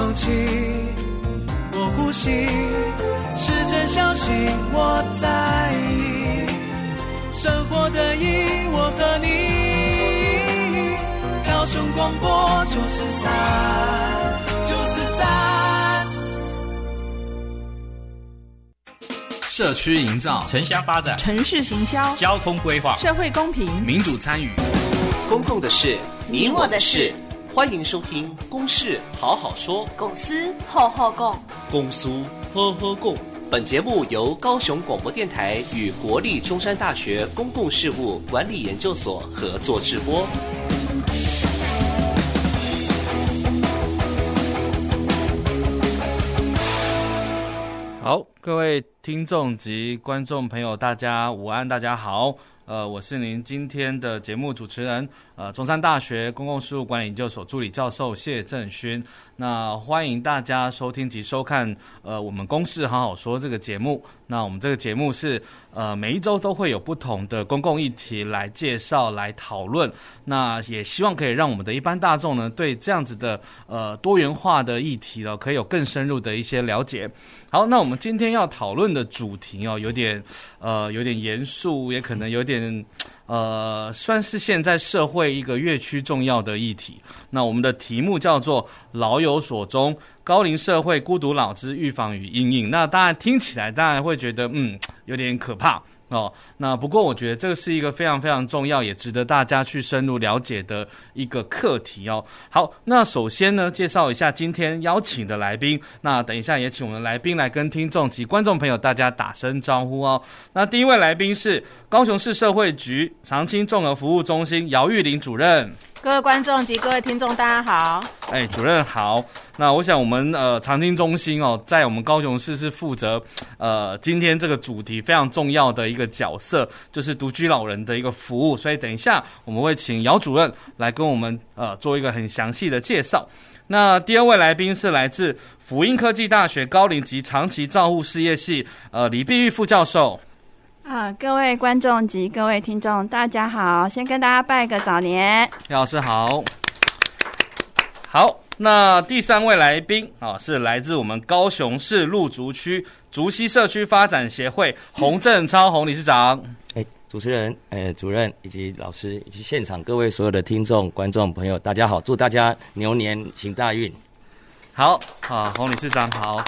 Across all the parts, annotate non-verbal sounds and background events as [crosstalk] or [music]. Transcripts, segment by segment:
空气，我呼吸，时间相信我在意，生活的意义，我和你，高雄广播九四三，九四三，社区营造、城乡发展、城市行销、交通规划、社会公平、民主参与，公共的事，你我的事。欢迎收听《公事好好说》，公司好好讲，公司呵呵共。本节目由高雄广播电台与国立中山大学公共事务管理研究所合作直播。好，各位听众及观众朋友，大家午安，大家好。呃，我是您今天的节目主持人，呃，中山大学公共事务管理研究所助理教授谢政勋。那欢迎大家收听及收看，呃，我们公事好好说这个节目。那我们这个节目是，呃，每一周都会有不同的公共议题来介绍、来讨论。那也希望可以让我们的一般大众呢，对这样子的呃多元化的议题呢，可以有更深入的一些了解。好，那我们今天要讨论的主题哦，有点呃有点严肃，也可能有点呃算是现在社会一个越趋重要的议题。那我们的题目叫做“老有所终”。高龄社会孤独老之预防与阴影，那当然听起来当然会觉得嗯有点可怕哦。那不过我觉得这个是一个非常非常重要，也值得大家去深入了解的一个课题哦。好，那首先呢，介绍一下今天邀请的来宾。那等一下也请我们来宾来跟听众及观众朋友大家打声招呼哦。那第一位来宾是高雄市社会局长青综合服务中心姚玉玲主任。各位观众及各位听众，大家好。哎，主任好。那我想我们呃长青中心哦，在我们高雄市是负责呃今天这个主题非常重要的一个角色，就是独居老人的一个服务。所以等一下我们会请姚主任来跟我们呃做一个很详细的介绍。那第二位来宾是来自辅英科技大学高龄及长期照护事业系呃李碧玉副教授。啊，各位观众及各位听众，大家好！先跟大家拜个早年。李老师好。好，那第三位来宾啊，是来自我们高雄市鹿竹区竹溪社区发展协会洪正超洪理事长。哎，主持人、哎，主任以及老师以及现场各位所有的听众、观众朋友，大家好！祝大家牛年行大运。好啊，洪理事长好。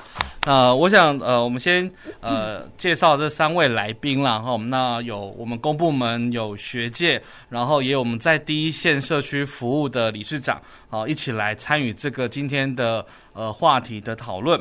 呃，我想呃，我们先呃介绍这三位来宾啦哈。我们那有我们公部门，有学界，然后也有我们在第一线社区服务的理事长，好，一起来参与这个今天的呃话题的讨论。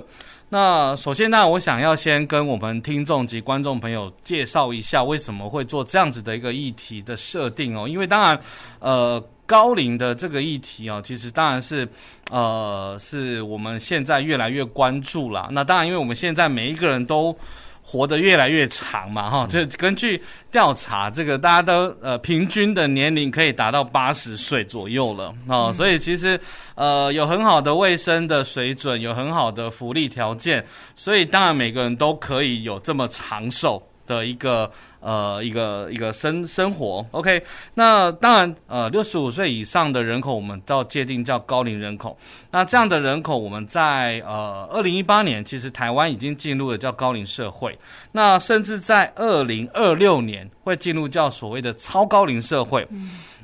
那首先呢，我想要先跟我们听众及观众朋友介绍一下为什么会做这样子的一个议题的设定哦，因为当然呃。高龄的这个议题啊，其实当然是，呃，是我们现在越来越关注了。那当然，因为我们现在每一个人都活得越来越长嘛，哈，这根据调查，这个大家都呃平均的年龄可以达到八十岁左右了哦，所以其实呃有很好的卫生的水准，有很好的福利条件，所以当然每个人都可以有这么长寿的一个。呃，一个一个生生活，OK，那当然，呃，六十五岁以上的人口，我们到界定叫高龄人口。那这样的人口，我们在呃二零一八年，其实台湾已经进入了叫高龄社会。那甚至在二零二六年，会进入叫所谓的超高龄社会。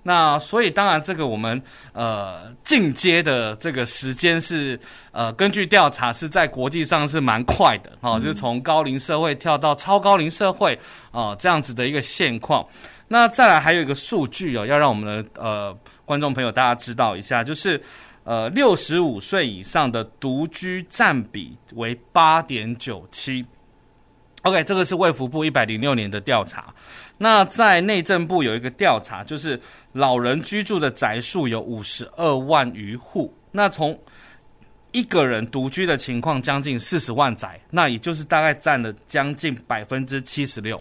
那所以当然，这个我们呃进阶的这个时间是呃根据调查是在国际上是蛮快的哦，就是从高龄社会跳到超高龄社会呃，这样子的一个现况。那再来还有一个数据哦，要让我们的呃观众朋友大家知道一下，就是呃六十五岁以上的独居占比为八点九七。OK，这个是卫福部一百零六年的调查。那在内政部有一个调查，就是老人居住的宅数有五十二万余户，那从一个人独居的情况将近四十万宅，那也就是大概占了将近百分之七十六。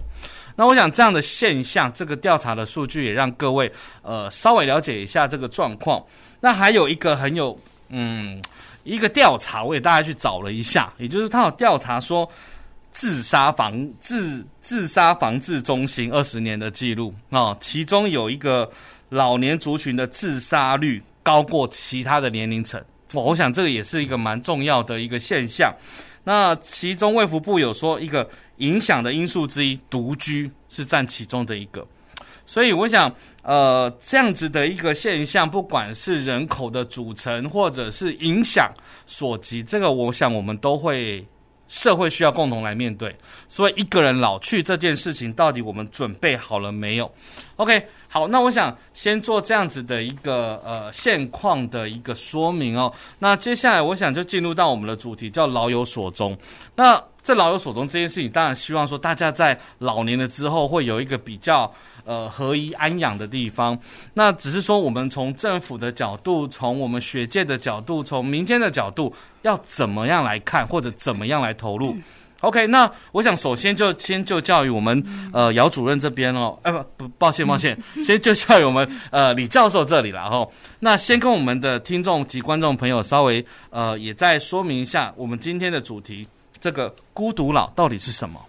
那我想这样的现象，这个调查的数据也让各位呃稍微了解一下这个状况。那还有一个很有嗯一个调查，我给大家去找了一下，也就是他有调查说。自杀防自自杀防治中心二十年的记录啊，其中有一个老年族群的自杀率高过其他的年龄层，我想这个也是一个蛮重要的一个现象。那其中卫福部有说，一个影响的因素之一，独居是占其中的一个。所以我想，呃，这样子的一个现象，不管是人口的组成，或者是影响所及，这个我想我们都会。社会需要共同来面对，所以一个人老去这件事情，到底我们准备好了没有？OK，好，那我想先做这样子的一个呃现况的一个说明哦。那接下来我想就进入到我们的主题，叫老有所终。那这老有所终这件事情，当然希望说大家在老年了之后会有一个比较。呃，合宜安养的地方，那只是说我们从政府的角度，从我们学界的角度，从民间的角度，要怎么样来看，或者怎么样来投入？OK，那我想首先就先就教育我们呃姚主任这边哦，哎不不，抱歉抱歉，[laughs] 先就教育我们呃李教授这里了哈。那先跟我们的听众及观众朋友稍微呃也再说明一下，我们今天的主题，这个孤独老到底是什么？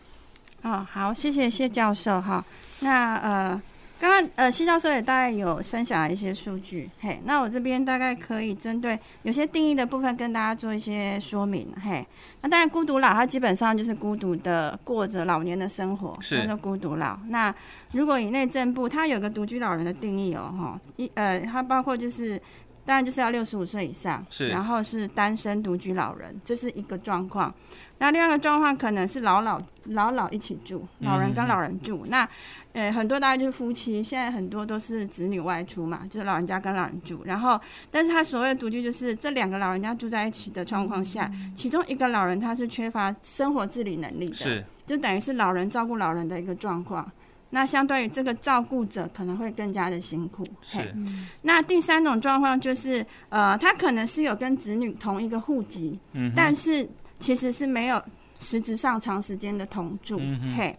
哦，好，谢谢谢教授哈。那呃，刚刚呃，谢教授也大概有分享了一些数据，嘿，那我这边大概可以针对有些定义的部分跟大家做一些说明，嘿。那当然，孤独老它基本上就是孤独的过着老年的生活，叫做孤独老。那如果以内政部，它有个独居老人的定义哦，哈，一呃，它包括就是当然就是要六十五岁以上，是，然后是单身独居老人，这是一个状况。那另外一个状况可能是老老老老一起住，老人跟老人住，嗯、那。呃，很多大概就是夫妻，现在很多都是子女外出嘛，就是老人家跟老人住。然后，但是他所谓的独居，就是这两个老人家住在一起的状况下，其中一个老人他是缺乏生活自理能力的，是，就等于是老人照顾老人的一个状况。那相对于这个照顾者可能会更加的辛苦。是。那第三种状况就是，呃，他可能是有跟子女同一个户籍，嗯，但是其实是没有实质上长时间的同住，嗯、嘿。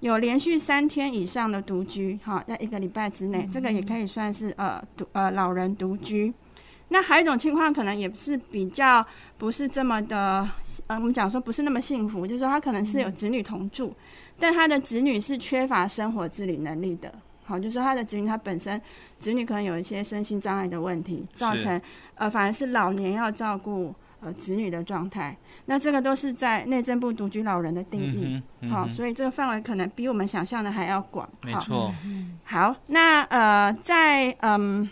有连续三天以上的独居，哈，在一个礼拜之内，嗯、这个也可以算是呃独呃老人独居。那还有一种情况，可能也是比较不是这么的，呃，我们讲说不是那么幸福，就是说他可能是有子女同住，嗯、但他的子女是缺乏生活自理能力的，好，就是说他的子女他本身子女可能有一些身心障碍的问题，造成呃反而是老年要照顾。呃，子女的状态，那这个都是在内政部独居老人的定义，好、嗯嗯哦，所以这个范围可能比我们想象的还要广。没错，好，那呃，在嗯。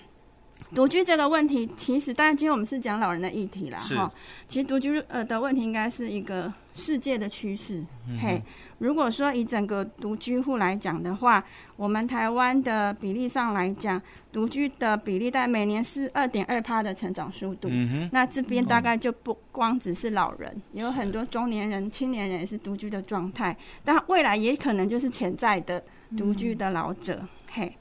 独居这个问题，其实当然今天我们是讲老人的议题啦，哈。其实独居呃的问题应该是一个世界的趋势。嗯、嘿，如果说以整个独居户来讲的话，我们台湾的比例上来讲，独居的比例在每年是二点二趴的成长速度。嗯、那这边大概就不光只是老人，嗯、有很多中年人、青年人也是独居的状态，但未来也可能就是潜在的独居的老者。嗯、嘿。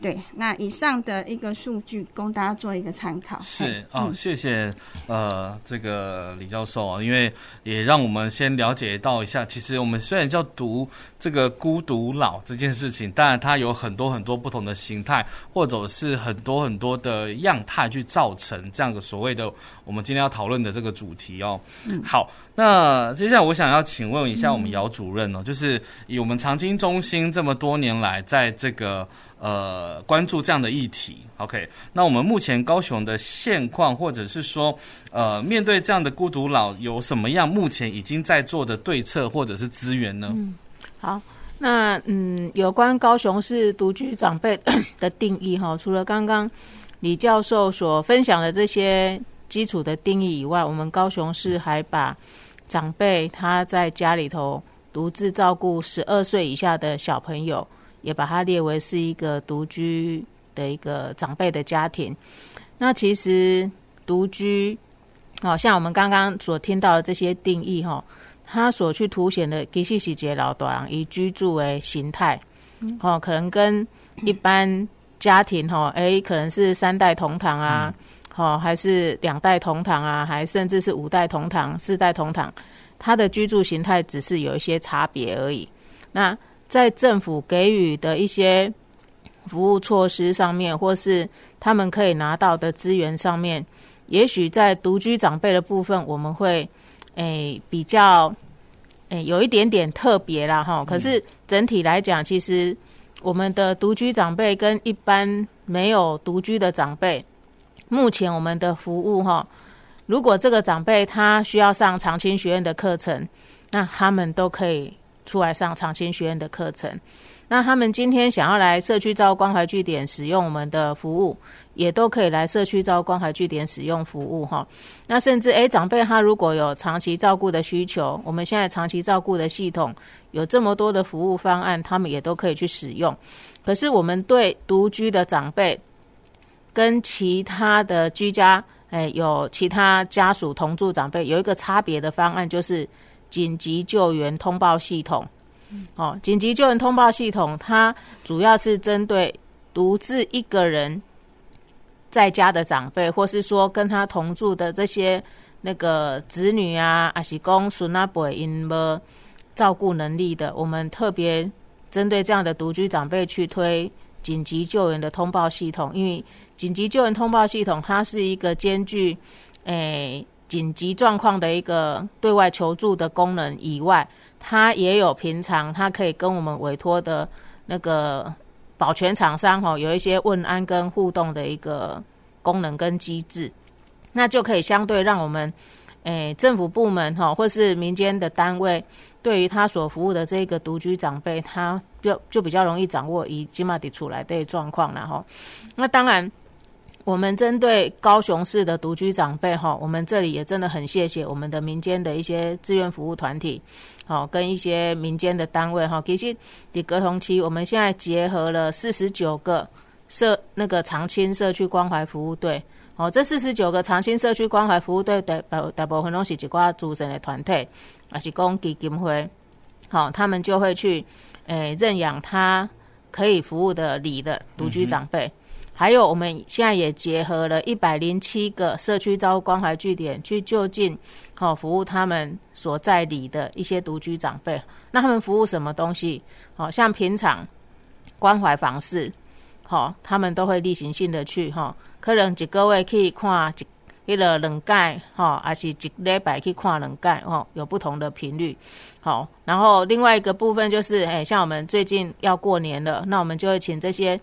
对，那以上的一个数据供大家做一个参考。是哦，嗯、谢谢呃这个李教授啊，因为也让我们先了解到一下，其实我们虽然叫读这个孤独老这件事情，当然它有很多很多不同的形态，或者是很多很多的样态去造成这样的所谓的我们今天要讨论的这个主题哦。嗯，好，那接下来我想要请问一下我们姚主任哦，嗯、就是以我们长青中心这么多年来在这个。呃，关注这样的议题，OK。那我们目前高雄的现况，或者是说，呃，面对这样的孤独老，有什么样目前已经在做的对策或者是资源呢？嗯，好，那嗯，有关高雄市独居长辈的定义哈，除了刚刚李教授所分享的这些基础的定义以外，我们高雄市还把长辈他在家里头独自照顾十二岁以下的小朋友。也把它列为是一个独居的一个长辈的家庭。那其实独居，好像我们刚刚所听到的这些定义哈，它所去凸显的其实是一个老短以居住为形态，哦，可能跟一般家庭哈，诶，可能是三代同堂啊，好，还是两代同堂啊，还甚至是五代同堂、四代同堂，它的居住形态只是有一些差别而已。那在政府给予的一些服务措施上面，或是他们可以拿到的资源上面，也许在独居长辈的部分，我们会诶、欸、比较诶、欸、有一点点特别啦哈。可是整体来讲，其实我们的独居长辈跟一般没有独居的长辈，目前我们的服务哈，如果这个长辈他需要上长青学院的课程，那他们都可以出来上长青学院的课程。那他们今天想要来社区照关怀据点使用我们的服务，也都可以来社区照关怀据点使用服务哈。那甚至诶，长辈他如果有长期照顾的需求，我们现在长期照顾的系统有这么多的服务方案，他们也都可以去使用。可是我们对独居的长辈跟其他的居家诶有其他家属同住长辈有一个差别的方案，就是紧急救援通报系统。哦，紧急救援通报系统，它主要是针对独自一个人在家的长辈，或是说跟他同住的这些那个子女啊，还是公孙啊伯因没照顾能力的，我们特别针对这样的独居长辈去推紧急救援的通报系统，因为紧急救援通报系统它是一个兼具诶紧急状况的一个对外求助的功能以外。它也有平常，它可以跟我们委托的那个保全厂商哈，有一些问安跟互动的一个功能跟机制，那就可以相对让我们，诶政府部门哈，或是民间的单位，对于他所服务的这个独居长辈，他就就比较容易掌握以金马迪出来的状况了哈。那当然。我们针对高雄市的独居长辈哈，我们这里也真的很谢谢我们的民间的一些志愿服务团体，好跟一些民间的单位哈。其实，在高雄区，我们现在结合了四十九个社那个长青社区关怀服务队，哦，这四十九个长青社区关怀服务队大大部分都是一挂组成的团体，也是公基金会，好，他们就会去诶认养他可以服务的里的独居长辈。嗯还有，我们现在也结合了一百零七个社区照顾关怀据点，去就近好服务他们所在里的一些独居长辈。那他们服务什么东西？好像平常关怀房事，好，他们都会例行性的去哈，可能一个月去看一、迄个两届，哈，还是一礼拜去看两届，哦，有不同的频率。好，然后另外一个部分就是，哎，像我们最近要过年了，那我们就会请这些。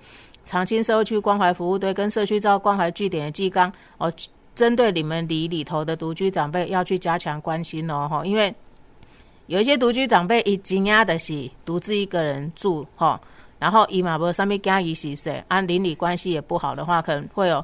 长青社区关怀服务队跟社区照关怀据点的纪纲哦，针对你们里里头的独居长辈要去加强关心哦，哈，因为有一些独居长辈已经压的是独自一个人住哈，然后伊嘛无上面加一些谁，按邻里关系也不好的话，可能会有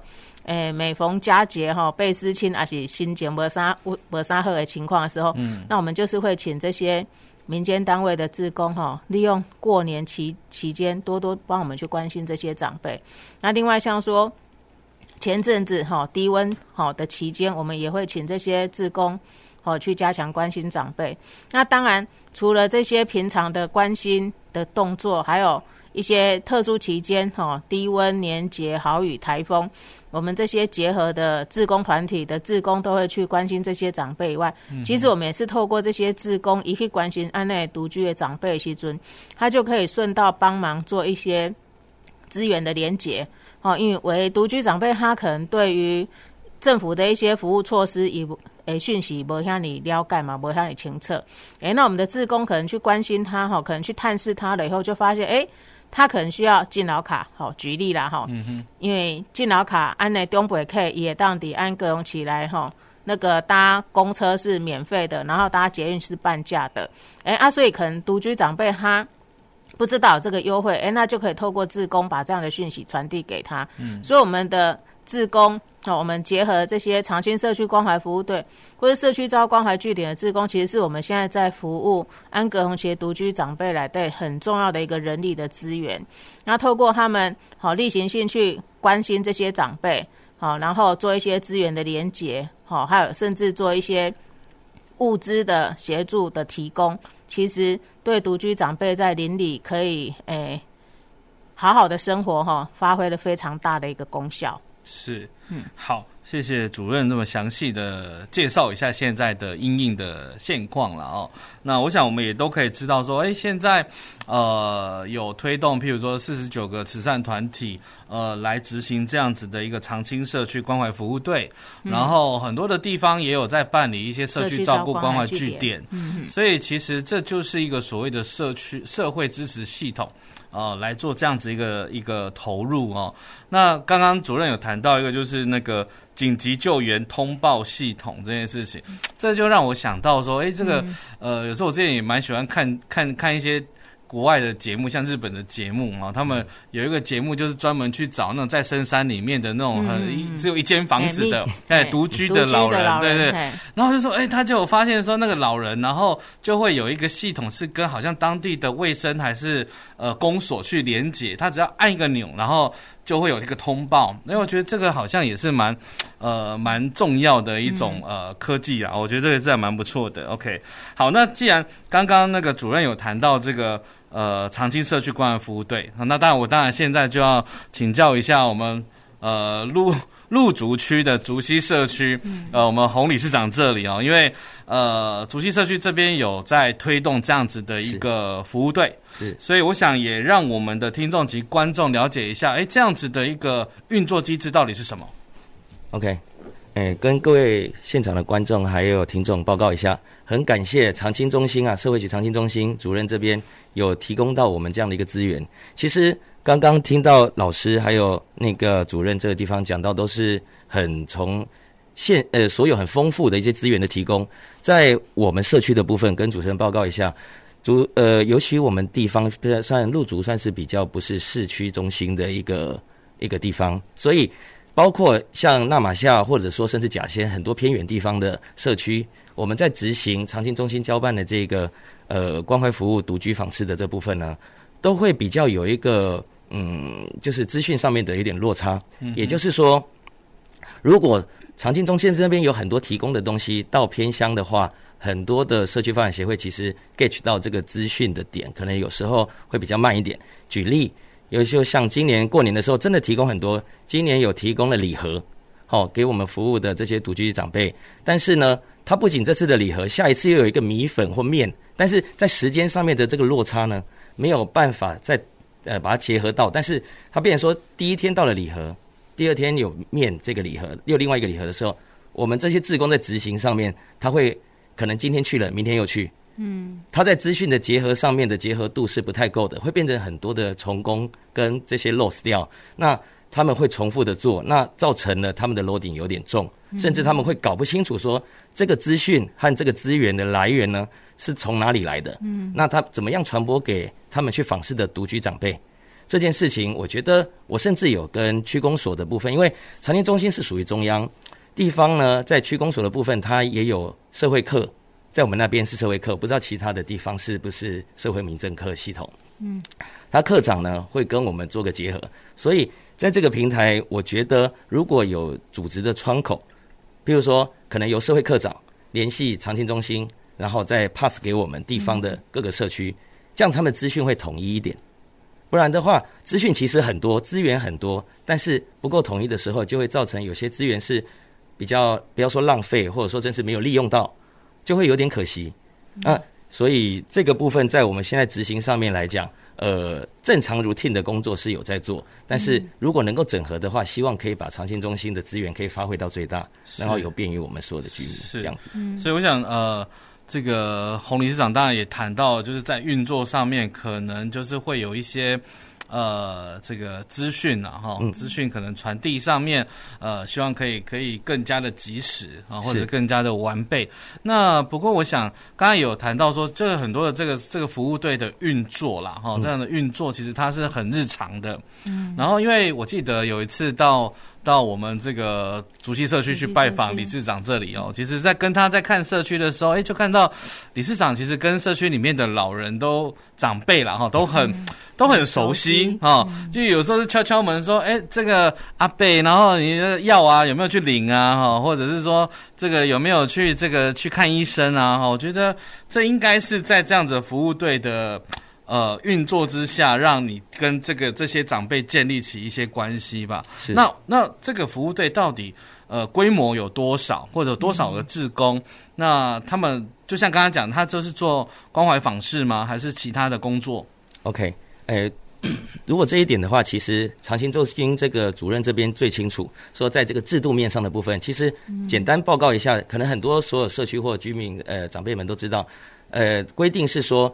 诶、欸、每逢佳节哈被思亲，而且心情无啥无啥好的情况的时候，嗯，那我们就是会请这些。民间单位的志工哈，利用过年期期间多多帮我们去关心这些长辈。那另外像说前阵子哈低温好的期间，我们也会请这些志工哦去加强关心长辈。那当然除了这些平常的关心的动作，还有。一些特殊期间，哈，低温、年节、豪雨、台风，我们这些结合的志工团体的志工都会去关心这些长辈以外，其实我们也是透过这些志工，一去关心安内独居的长辈时阵，他就可以顺道帮忙做一些资源的连结，哦，因为为独居长辈，他可能对于政府的一些服务措施以诶讯息不向你了解嘛，不向你清楚，诶，那我们的志工可能去关心他，哈，可能去探视他了以后，就发现，诶。他可能需要敬老卡，好举例啦，哈，因为敬老卡按内东北客也当地按各种起来，哈，那个搭公车是免费的，然后搭捷运是半价的，哎啊，所以可能独居长辈他不知道这个优惠，哎，那就可以透过自工把这样的讯息传递给他，嗯，所以我们的自工。好，我们结合这些长青社区关怀服务队或者社区招关怀据点的志工，其实是我们现在在服务安格红旗独居长辈来对很重要的一个人力的资源。那透过他们好例行性去关心这些长辈，好，然后做一些资源的连结，好，还有甚至做一些物资的协助的提供，其实对独居长辈在邻里可以诶、好好的生活哈，发挥了非常大的一个功效。是，嗯，好，谢谢主任这么详细的介绍一下现在的因应的现况了哦。那我想我们也都可以知道说，哎，现在呃有推动，譬如说四十九个慈善团体呃来执行这样子的一个长青社区关怀服务队，嗯，然后很多的地方也有在办理一些社区照顾关怀据点，嗯，所以其实这就是一个所谓的社区社会支持系统。哦，来做这样子一个一个投入哦。那刚刚主任有谈到一个，就是那个紧急救援通报系统这件事情，这就让我想到说，哎，这个、嗯、呃，有时候我之前也蛮喜欢看看看一些。国外的节目，像日本的节目啊，他们有一个节目就是专门去找那种在深山里面的那种很、嗯、只有一间房子的哎独居的老人，老人对对。然后就说，哎，他就有发现说那个老人，然后就会有一个系统是跟好像当地的卫生还是呃公所去连接，他只要按一个钮，然后就会有一个通报。因为我觉得这个好像也是蛮呃蛮重要的一种呃科技啊，我觉得这个是还蛮不错的。OK，好，那既然刚刚那个主任有谈到这个。呃，长青社区关爱服务队，那当然，我当然现在就要请教一下我们呃路路竹区的竹溪社区，呃，我们洪理事长这里哦，因为呃竹溪社区这边有在推动这样子的一个服务队，是，所以我想也让我们的听众及观众了解一下，哎，这样子的一个运作机制到底是什么？OK，哎，跟各位现场的观众还有听众报告一下。很感谢长青中心啊，社会局长青中心主任这边有提供到我们这样的一个资源。其实刚刚听到老师还有那个主任这个地方讲到，都是很从现呃所有很丰富的一些资源的提供。在我们社区的部分，跟主持人报告一下，主呃尤其我们地方算陆竹算是比较不是市区中心的一个一个地方，所以包括像纳玛夏或者说甚至甲仙很多偏远地方的社区。我们在执行长青中心交办的这个呃关怀服务独居访视的这部分呢，都会比较有一个嗯，就是资讯上面的有点落差。也就是说，如果长青中心这边有很多提供的东西到偏乡的话，很多的社区发展协会其实 get 到这个资讯的点，可能有时候会比较慢一点。举例，有时候像今年过年的时候，真的提供很多，今年有提供了礼盒，好给我们服务的这些独居长辈，但是呢。他不仅这次的礼盒，下一次又有一个米粉或面，但是在时间上面的这个落差呢，没有办法再呃把它结合到。但是他变成说，第一天到了礼盒，第二天有面这个礼盒，又另外一个礼盒的时候，我们这些志工在执行上面，他会可能今天去了，明天又去，嗯，他在资讯的结合上面的结合度是不太够的，会变成很多的重工跟这些 loss 掉。那他们会重复的做，那造成了他们的 loading 有点重，甚至他们会搞不清楚说这个资讯和这个资源的来源呢是从哪里来的。嗯，那他怎么样传播给他们去访视的独居长辈？这件事情，我觉得我甚至有跟区公所的部分，因为长宁中心是属于中央地方呢，在区公所的部分，它也有社会课，在我们那边是社会课，不知道其他的地方是不是社会民政课系统。嗯，他课长呢会跟我们做个结合，所以。在这个平台，我觉得如果有组织的窗口，比如说可能由社会课长联系长青中心，然后再 pass 给我们地方的各个社区，这样他们资讯会统一一点。不然的话，资讯其实很多，资源很多，但是不够统一的时候，就会造成有些资源是比较不要说浪费，或者说真是没有利用到，就会有点可惜。啊，所以这个部分在我们现在执行上面来讲。呃，正常 routine 的工作是有在做，但是如果能够整合的话，希望可以把长青中心的资源可以发挥到最大，然后有便于我们所有的居民，是这样子。所以我想，呃，这个洪理事长当然也谈到，就是在运作上面，可能就是会有一些。呃，这个资讯啊，哈，资讯可能传递上面，呃，希望可以可以更加的及时啊，或者更加的完备。那不过，我想刚才有谈到说，这个很多的这个这个服务队的运作啦，哈，这样的运作其实它是很日常的。嗯，然后因为我记得有一次到。到我们这个竹溪社区去拜访理事长这里哦，其实，在跟他在看社区的时候，哎，就看到理事长其实跟社区里面的老人都长辈了哈，都很都很熟悉哈，就有时候是敲敲门说，哎，这个阿贝，然后你的药啊有没有去领啊哈，或者是说这个有没有去这个去看医生啊哈，我觉得这应该是在这样子服务队的。呃，运作之下，让你跟这个这些长辈建立起一些关系吧。是。那那这个服务队到底呃规模有多少，或者多少个志工？嗯、那他们就像刚刚讲，他就是做关怀访视吗？还是其他的工作？OK，呃，如果这一点的话，其实长青中心这个主任这边最清楚。说在这个制度面上的部分，其实简单报告一下，可能很多所有社区或居民呃长辈们都知道，呃，规定是说。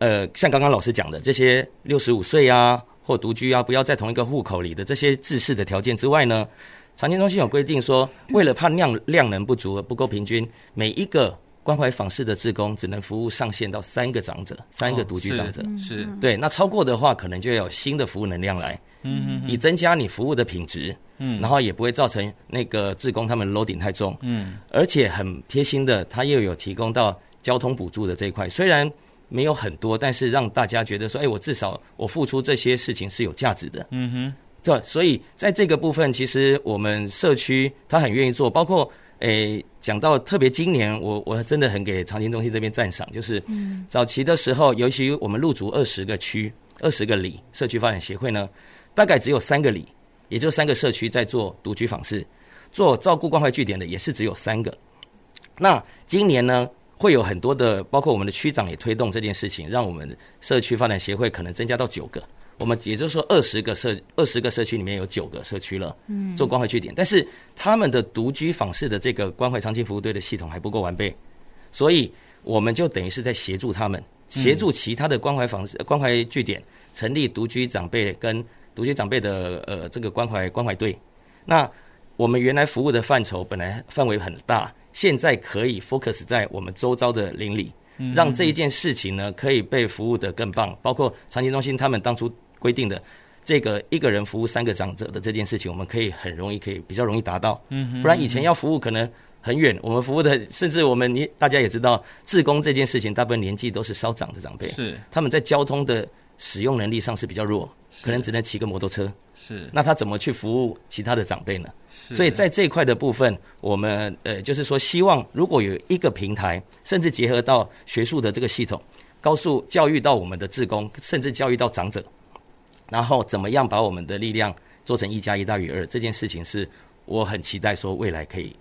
呃，像刚刚老师讲的这些六十五岁啊，或独居啊，不要在同一个户口里的这些自适的条件之外呢，常见中心有规定说，为了怕量量能不足而不够平均，每一个关怀访视的志工只能服务上限到三个长者，三个独居长者。哦、是，是。对，那超过的话，可能就要有新的服务能量来，嗯嗯，以增加你服务的品质，嗯，然后也不会造成那个志工他们 loading 太重，嗯，而且很贴心的，他又有提供到交通补助的这一块，虽然没有很多，但是让大家觉得说，哎，我至少我付出这些事情是有价值的，嗯哼，对，所以在这个部分，其实我们社区他很愿意做，包括。诶，讲到特别今年，我我真的很给长青中心这边赞赏，就是早期的时候，尤其我们入足二十个区、二十个里社区发展协会呢，大概只有三个里，也就三个社区在做独居访视，做照顾关怀据点的也是只有三个。那今年呢，会有很多的，包括我们的区长也推动这件事情，让我们社区发展协会可能增加到九个。我们也就是说，二十个社二十个社区里面有九个社区了，嗯，做关怀据点，但是他们的独居访视的这个关怀长期服务队的系统还不够完备，所以我们就等于是在协助他们，协助其他的关怀访视关怀据点成立独居长辈跟独居长辈的呃这个关怀关怀队。那我们原来服务的范畴本来范围很大，现在可以 focus 在我们周遭的邻里，让这一件事情呢可以被服务的更棒，包括长期中心他们当初。规定的这个一个人服务三个长者的这件事情，我们可以很容易可以比较容易达到。嗯，不然以前要服务可能很远，我们服务的甚至我们你大家也知道，志工这件事情大部分年纪都是稍长的长辈，是他们在交通的使用能力上是比较弱，可能只能骑个摩托车。是，那他怎么去服务其他的长辈呢？是，所以在这一块的部分，我们呃就是说，希望如果有一个平台，甚至结合到学术的这个系统，告诉教育到我们的职工，甚至教育到长者。然后怎么样把我们的力量做成一加一大于二？这件事情是我很期待说未来可以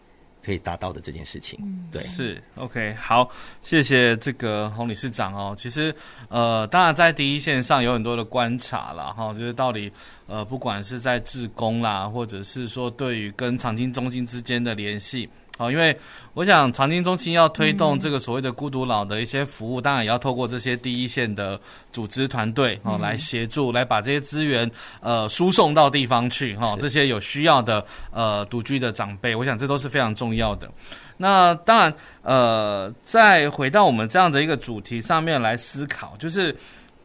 可以达到的这件事情。对，是 OK，好，谢谢这个洪理事长哦。其实呃，当然在第一线上有很多的观察啦哈，就是到底呃，不管是在志工啦，或者是说对于跟长青中心之间的联系。好，因为我想长青中心要推动这个所谓的孤独老的一些服务，当然也要透过这些第一线的组织团队哦来协助，来把这些资源呃输送到地方去哈。这些有需要的呃独居的长辈，我想这都是非常重要的。那当然呃，再回到我们这样的一个主题上面来思考，就是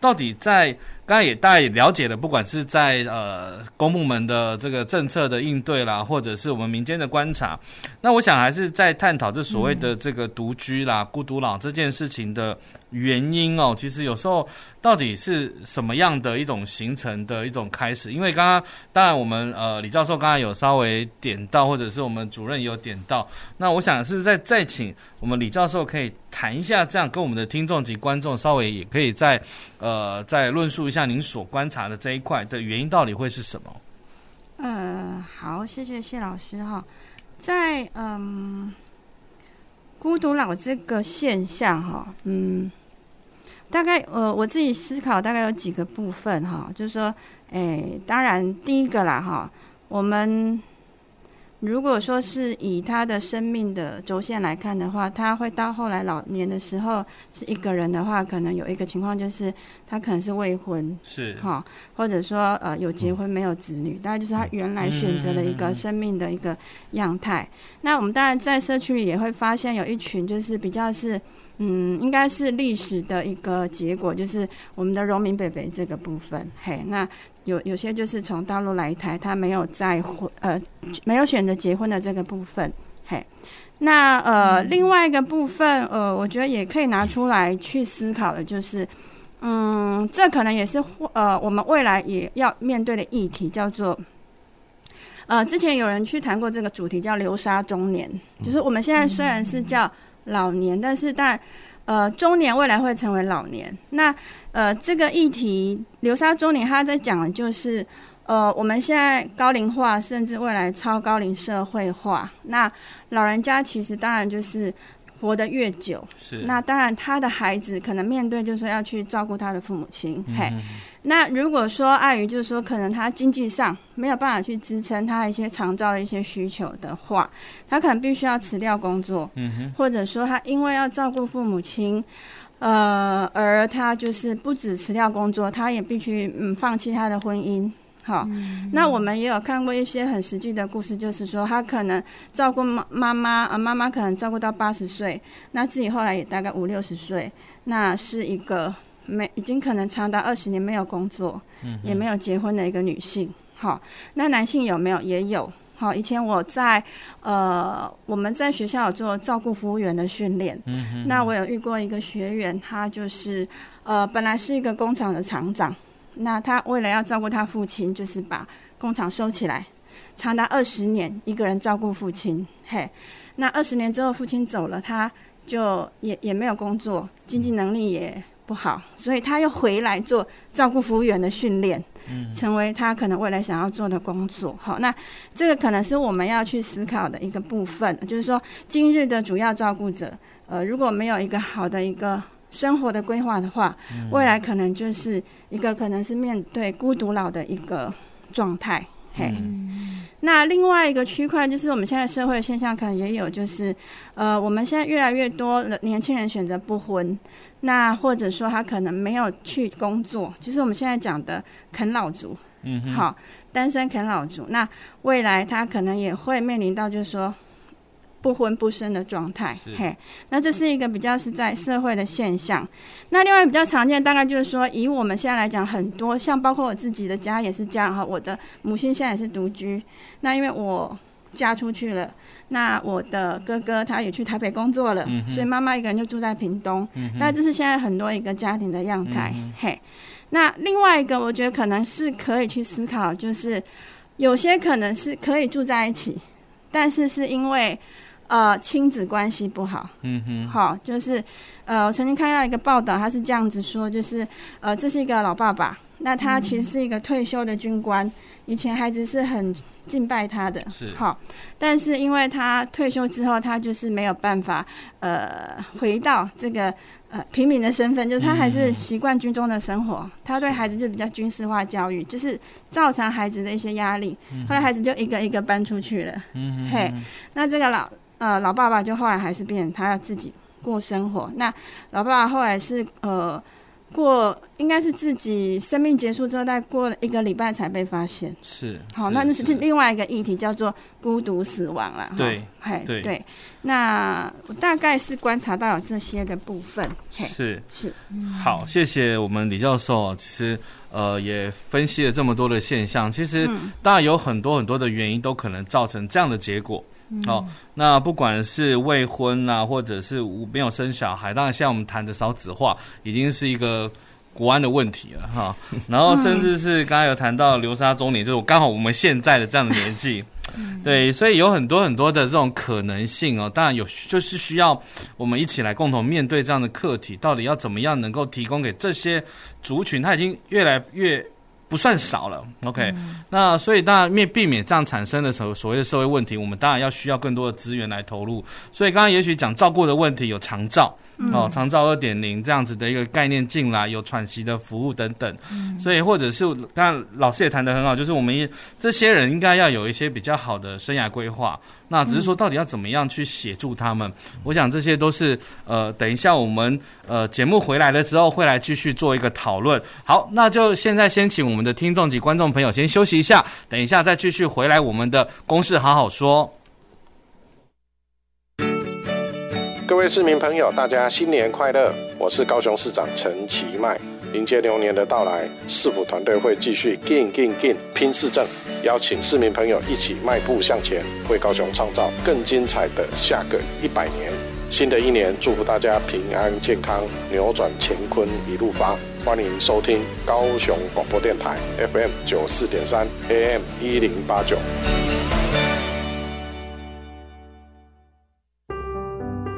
到底在。刚才也大家也了解了，不管是在呃公部门的这个政策的应对啦，或者是我们民间的观察，那我想还是在探讨这所谓的这个独居啦、孤独老这件事情的原因哦。其实有时候到底是什么样的一种形成的一种开始？因为刚刚当然我们呃李教授刚才有稍微点到，或者是我们主任也有点到，那我想是不是再再请我们李教授可以谈一下，这样跟我们的听众及观众稍微也可以再呃再论述一。像您所观察的这一块的原因到底会是什么？呃，好，谢谢谢老师哈。在嗯，孤独老这个现象哈，嗯，大概呃我自己思考大概有几个部分哈，就是说，哎，当然第一个啦哈，我们。如果说是以他的生命的轴线来看的话，他会到后来老年的时候是一个人的话，可能有一个情况就是他可能是未婚，是哈，或者说呃有结婚没有子女，大概就是他原来选择了一个生命的一个样态。那我们当然在社区里也会发现有一群就是比较是嗯，应该是历史的一个结果，就是我们的荣民北北这个部分，嘿，那。有有些就是从大陆来台，他没有再婚，呃，没有选择结婚的这个部分，嘿，那呃，另外一个部分，呃，我觉得也可以拿出来去思考的，就是，嗯，这可能也是呃，我们未来也要面对的议题，叫做，呃，之前有人去谈过这个主题，叫流沙中年，就是我们现在虽然是叫老年，但是但。呃，中年未来会成为老年。那呃，这个议题流沙中年，他在讲的就是，呃，我们现在高龄化，甚至未来超高龄社会化。那老人家其实当然就是活得越久，是。那当然他的孩子可能面对就是要去照顾他的父母亲，嗯、嘿。那如果说碍于就是说，可能他经济上没有办法去支撑他一些长照的一些需求的话，他可能必须要辞掉工作，嗯哼，或者说他因为要照顾父母亲，呃，而他就是不止辞掉工作，他也必须嗯放弃他的婚姻，好，那我们也有看过一些很实际的故事，就是说他可能照顾妈妈妈呃，妈妈可能照顾到八十岁，那自己后来也大概五六十岁，那是一个没已经可能长达二十年没有工作，嗯也没有结婚的一个女性。好，那男性有没有？也有。好，以前我在呃我们在学校有做照顾服务员的训练，嗯那我有遇过一个学员，他就是呃本来是一个工厂的厂长。那他为了要照顾他父亲，就是把工厂收起来，长达二十年一个人照顾父亲。嘿，那二十年之后父亲走了，他就也也没有工作，经济能力也不好，所以他又回来做照顾服务员的训练，成为他可能未来想要做的工作。好，那这个可能是我们要去思考的一个部分，就是说今日的主要照顾者，呃，如果没有一个好的一个。生活的规划的话，未来可能就是一个可能是面对孤独老的一个状态。嘿，那另外一个区块就是我们现在社会的现象，可能也有就是，呃，我们现在越来越多的年轻人选择不婚，那或者说他可能没有去工作，就是我们现在讲的啃老族。嗯，好，单身啃老族，那未来他可能也会面临到就是说。不婚不生的状态，嘿，那这是一个比较是在社会的现象。那另外比较常见，大概就是说，以我们现在来讲，很多像包括我自己的家也是这样哈。我的母亲现在也是独居，那因为我嫁出去了，那我的哥哥他也去台北工作了，嗯、所以妈妈一个人就住在屏东。嗯、那这是现在很多一个家庭的样态，嗯、嘿。那另外一个，我觉得可能是可以去思考，就是有些可能是可以住在一起，但是是因为。呃，亲子关系不好，嗯哼，好，就是，呃，我曾经看到一个报道，他是这样子说，就是，呃，这是一个老爸爸，那他其实是一个退休的军官，以前孩子是很敬拜他的，是，好，但是因为他退休之后，他就是没有办法，呃，回到这个呃平民的身份，就是他还是习惯军中的生活，他对孩子就比较军事化教育，就是造成孩子的一些压力，后来孩子就一个一个搬出去了，嗯嘿，那这个老。呃，老爸爸就后来还是变，他要自己过生活。那老爸爸后来是呃过，应该是自己生命结束之后，再过了一个礼拜才被发现。是，好，那那是另外一个议题，叫做孤独死亡了。对，嘿，对对。那我大概是观察到有这些的部分。是是，是好，谢谢我们李教授。其实呃也分析了这么多的现象，其实当然有很多很多的原因都可能造成这样的结果。哦，那不管是未婚啊，或者是没有生小孩，当然现在我们谈的少子化，已经是一个国安的问题了哈。[laughs] 然后甚至是刚才有谈到流沙中年，就是刚好我们现在的这样的年纪，[laughs] 对，所以有很多很多的这种可能性哦。当然有，就是需要我们一起来共同面对这样的课题，到底要怎么样能够提供给这些族群，他已经越来越。不算少了，OK，嗯，那所以当然面避免这样产生的所所谓的社会问题，我们当然要需要更多的资源来投入。所以刚刚也许讲照顾的问题有长照。哦，长照二点零这样子的一个概念进来，有喘息的服务等等，嗯、所以或者是刚刚老师也谈得很好，就是我们这些人应该要有一些比较好的生涯规划。那只是说到底要怎么样去协助他们？嗯、我想这些都是呃，等一下我们呃节目回来了之后会来继续做一个讨论。好，那就现在先请我们的听众及观众朋友先休息一下，等一下再继续回来我们的公事好好说。位市民朋友，大家新年快乐！我是高雄市长陈其迈。迎接牛年的到来，市府团队会继续劲劲劲拼市政，邀请市民朋友一起迈步向前，为高雄创造更精彩的下个一百年。新的一年，祝福大家平安健康，扭转乾坤一路发。欢迎收听高雄广播电台 FM 九四点三 AM 一零八九。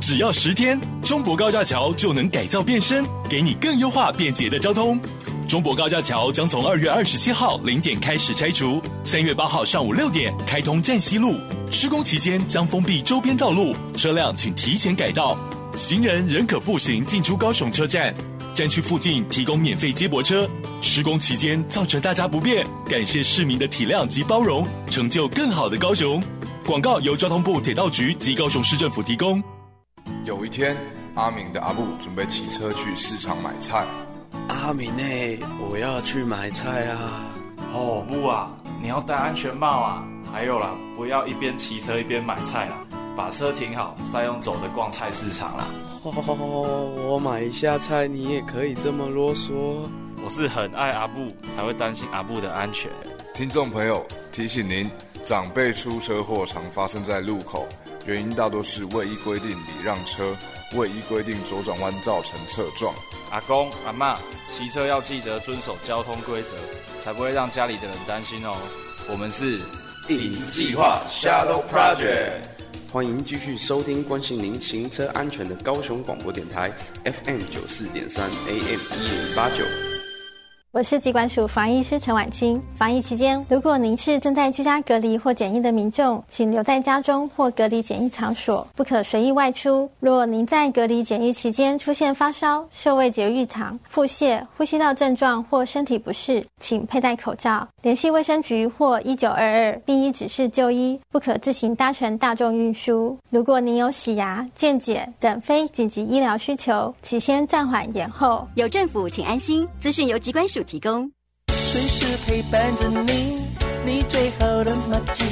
只要十天，中博高架桥就能改造变身，给你更优化便捷的交通。中博高架桥将从二月二十七号零点开始拆除，三月八号上午六点开通站西路。施工期间将封闭周边道路，车辆请提前改道。行人仍可步行进出高雄车站，站区附近提供免费接驳车。施工期间造成大家不便，感谢市民的体谅及包容，成就更好的高雄。广告由交通部铁道局及高雄市政府提供。有一天，阿明的阿布准备骑车去市场买菜。阿明呢？我要去买菜啊！哦不啊，你要戴安全帽啊！还有啦，不要一边骑车一边买菜啦，把车停好，再用走的逛菜市场啦。哦，我买一下菜，你也可以这么啰嗦？我是很爱阿布，才会担心阿布的安全。听众朋友提醒您，长辈出车祸常发生在路口，原因大多是未依规定礼让车，未依规定左转弯造成侧撞。阿公阿妈，骑车要记得遵守交通规则，才不会让家里的人担心哦。我们是影子计划 Shadow Project，欢迎继续收听关心您行车安全的高雄广播电台 FM 九四点三 AM 一零八九。我是疾管署防疫师陈婉清。防疫期间，如果您是正在居家隔离或检疫的民众，请留在家中或隔离检疫场所，不可随意外出。若您在隔离检疫期间出现发烧、嗅味觉异常、腹泻、呼吸道症状或身体不适，请佩戴口罩，联系卫生局或一九二二，并依指示就医，不可自行搭乘大众运输。如果您有洗牙、健检等非紧急医疗需求，请先暂缓延后。有政府，请安心。资讯由疾管署提供，随时陪伴着你，你最好的麻吉，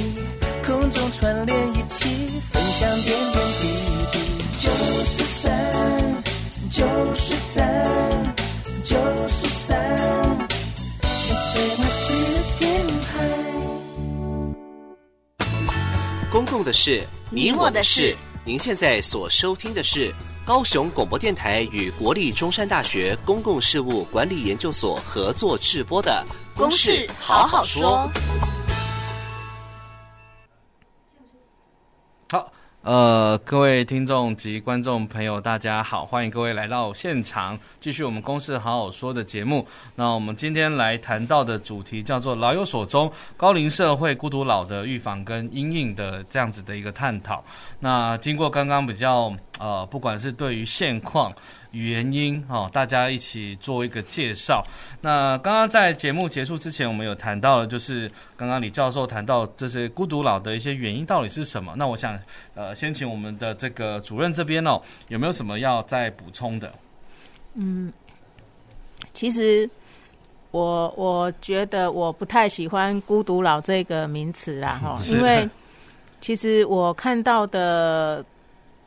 空中串联一起，分享点点滴滴。九十三，九十三，九十三，你最麻吉的电台。公共的事，你我的事。您现在所收听的是。高雄广播电台与国立中山大学公共事务管理研究所合作制播的《公事好好说》。呃，各位听众及观众朋友，大家好，欢迎各位来到现场，继续我们《公司好好说》的节目。那我们今天来谈到的主题叫做“老有所终”，高龄社会孤独老的预防跟阴影的这样子的一个探讨。那经过刚刚比较。呃，不管是对于现况、原因，哦，大家一起做一个介绍。那刚刚在节目结束之前，我们有谈到的，就是刚刚李教授谈到这些孤独老的一些原因到底是什么？那我想，呃，先请我们的这个主任这边哦，有没有什么要再补充的？嗯，其实我我觉得我不太喜欢“孤独老”这个名词啦，[laughs] 哈，因为其实我看到的。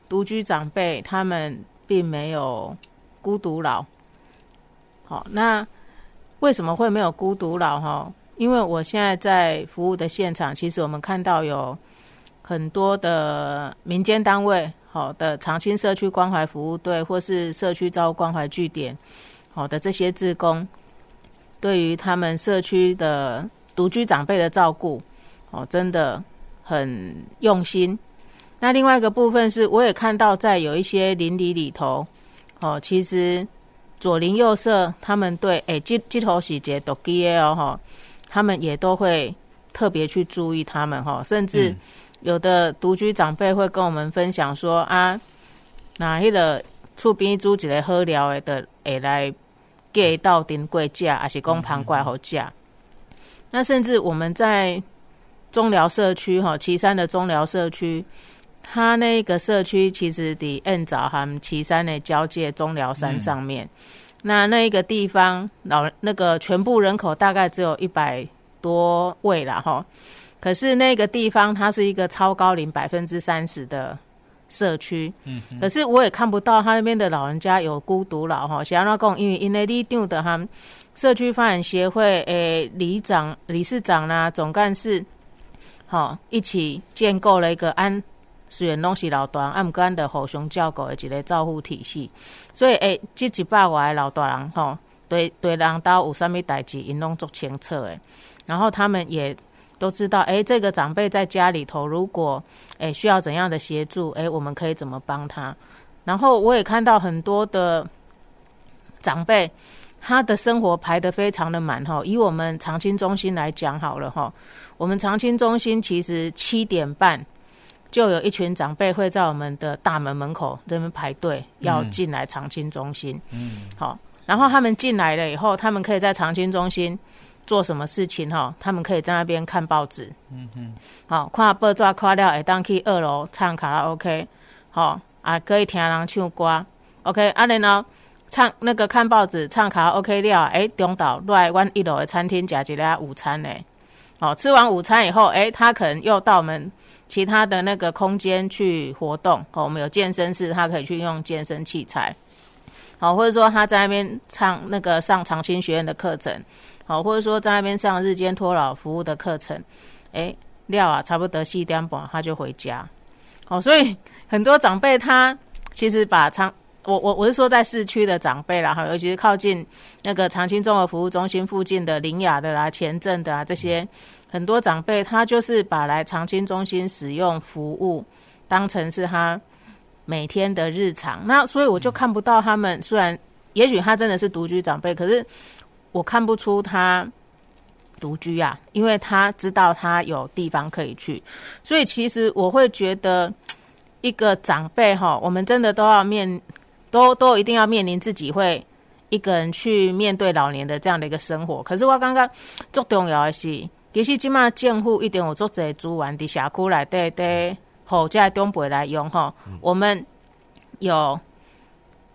独居长辈他们并没有孤独老，好，那为什么会没有孤独老？哈，因为我现在在服务的现场，其实我们看到有很多的民间单位，好的长青社区关怀服务队或是社区照顾关怀据点，好的这些志工，对于他们社区的独居长辈的照顾，哦，真的很用心。那另外一个部分是，我也看到在有一些邻里里头，哦，其实左邻右舍他们对，诶，这这头细节都记得哦，哈，他们也都会特别去注意他们哈，甚至有的独居长辈会跟我们分享说、嗯、啊，那迄个厝边煮一个好料的，会来给到顶贵价，还是讲旁怪好价。那甚至我们在中寮社区哈，岐山的中寮社区。他那个社区其实的恩早和岐山的交界中寮山上面，嗯、那那个地方老那个全部人口大概只有一百多位了哈，可是那个地方它是一个超高龄百分之三十的社区，嗯，可是我也看不到他那边的老人家有孤独老哈，想要讲，因为因为你丢的他们社区发展协会诶里长、理事长啦、总干事，好一起建构了一个安。虽然拢是老大人，啊，毋过咱着互相照顾的一个照护体系，所以诶，这一百外的老大人吼，对对人家有啥物代志，因拢足清楚诶。然后他们也都知道，诶、这个长辈在家里头，如果诶、需要怎样的协助，诶、我们可以怎么帮他。然后我也看到很多的长辈，他的生活排得非常的满哈。以我们长青中心来讲好了哈，我们长青中心其实七点半就有一群长辈会在我们的大门门口这边排队要进来长青中心。嗯，好，然后他们进来了以后，他们可以在长青中心做什么事情哈？他们可以在那边看报纸。嗯嗯，好，看报纸看了，会当去二楼唱卡拉 OK。好啊，可以听人唱歌。OK，啊，然后。唱那个看报纸，唱卡拉 OK 了，哎、欸，中岛来阮一楼的餐厅吃一下午餐呢。好，吃完午餐以后，哎、欸，他可能又到我们其他的那个空间去活动。好，我们有健身室，他可以去用健身器材。好，或者说他在那边唱那个上长青学院的课程。好，或者说在那边上日间托老服务的课程。哎、欸，料啊，差不多四点半他就回家。好，所以很多长辈他其实把长我我我是说在市区的长辈啦哈，尤其是靠近那个长青综合服务中心附近的苓雅的啦、前镇的啊这些很多长辈，他就是把来长青中心使用服务当成是他每天的日常。那所以我就看不到他们，虽然也许他真的是独居长辈，可是我看不出他独居啊，因为他知道他有地方可以去。所以其实我会觉得一个长辈哈，我们真的都要面。都都一定要面临自己会一个人去面对老年的这样的一个生活。可是我刚刚最重要的是，其实即嘛政府一定有做这资源的社区来对对，好在东北来用哈。我们有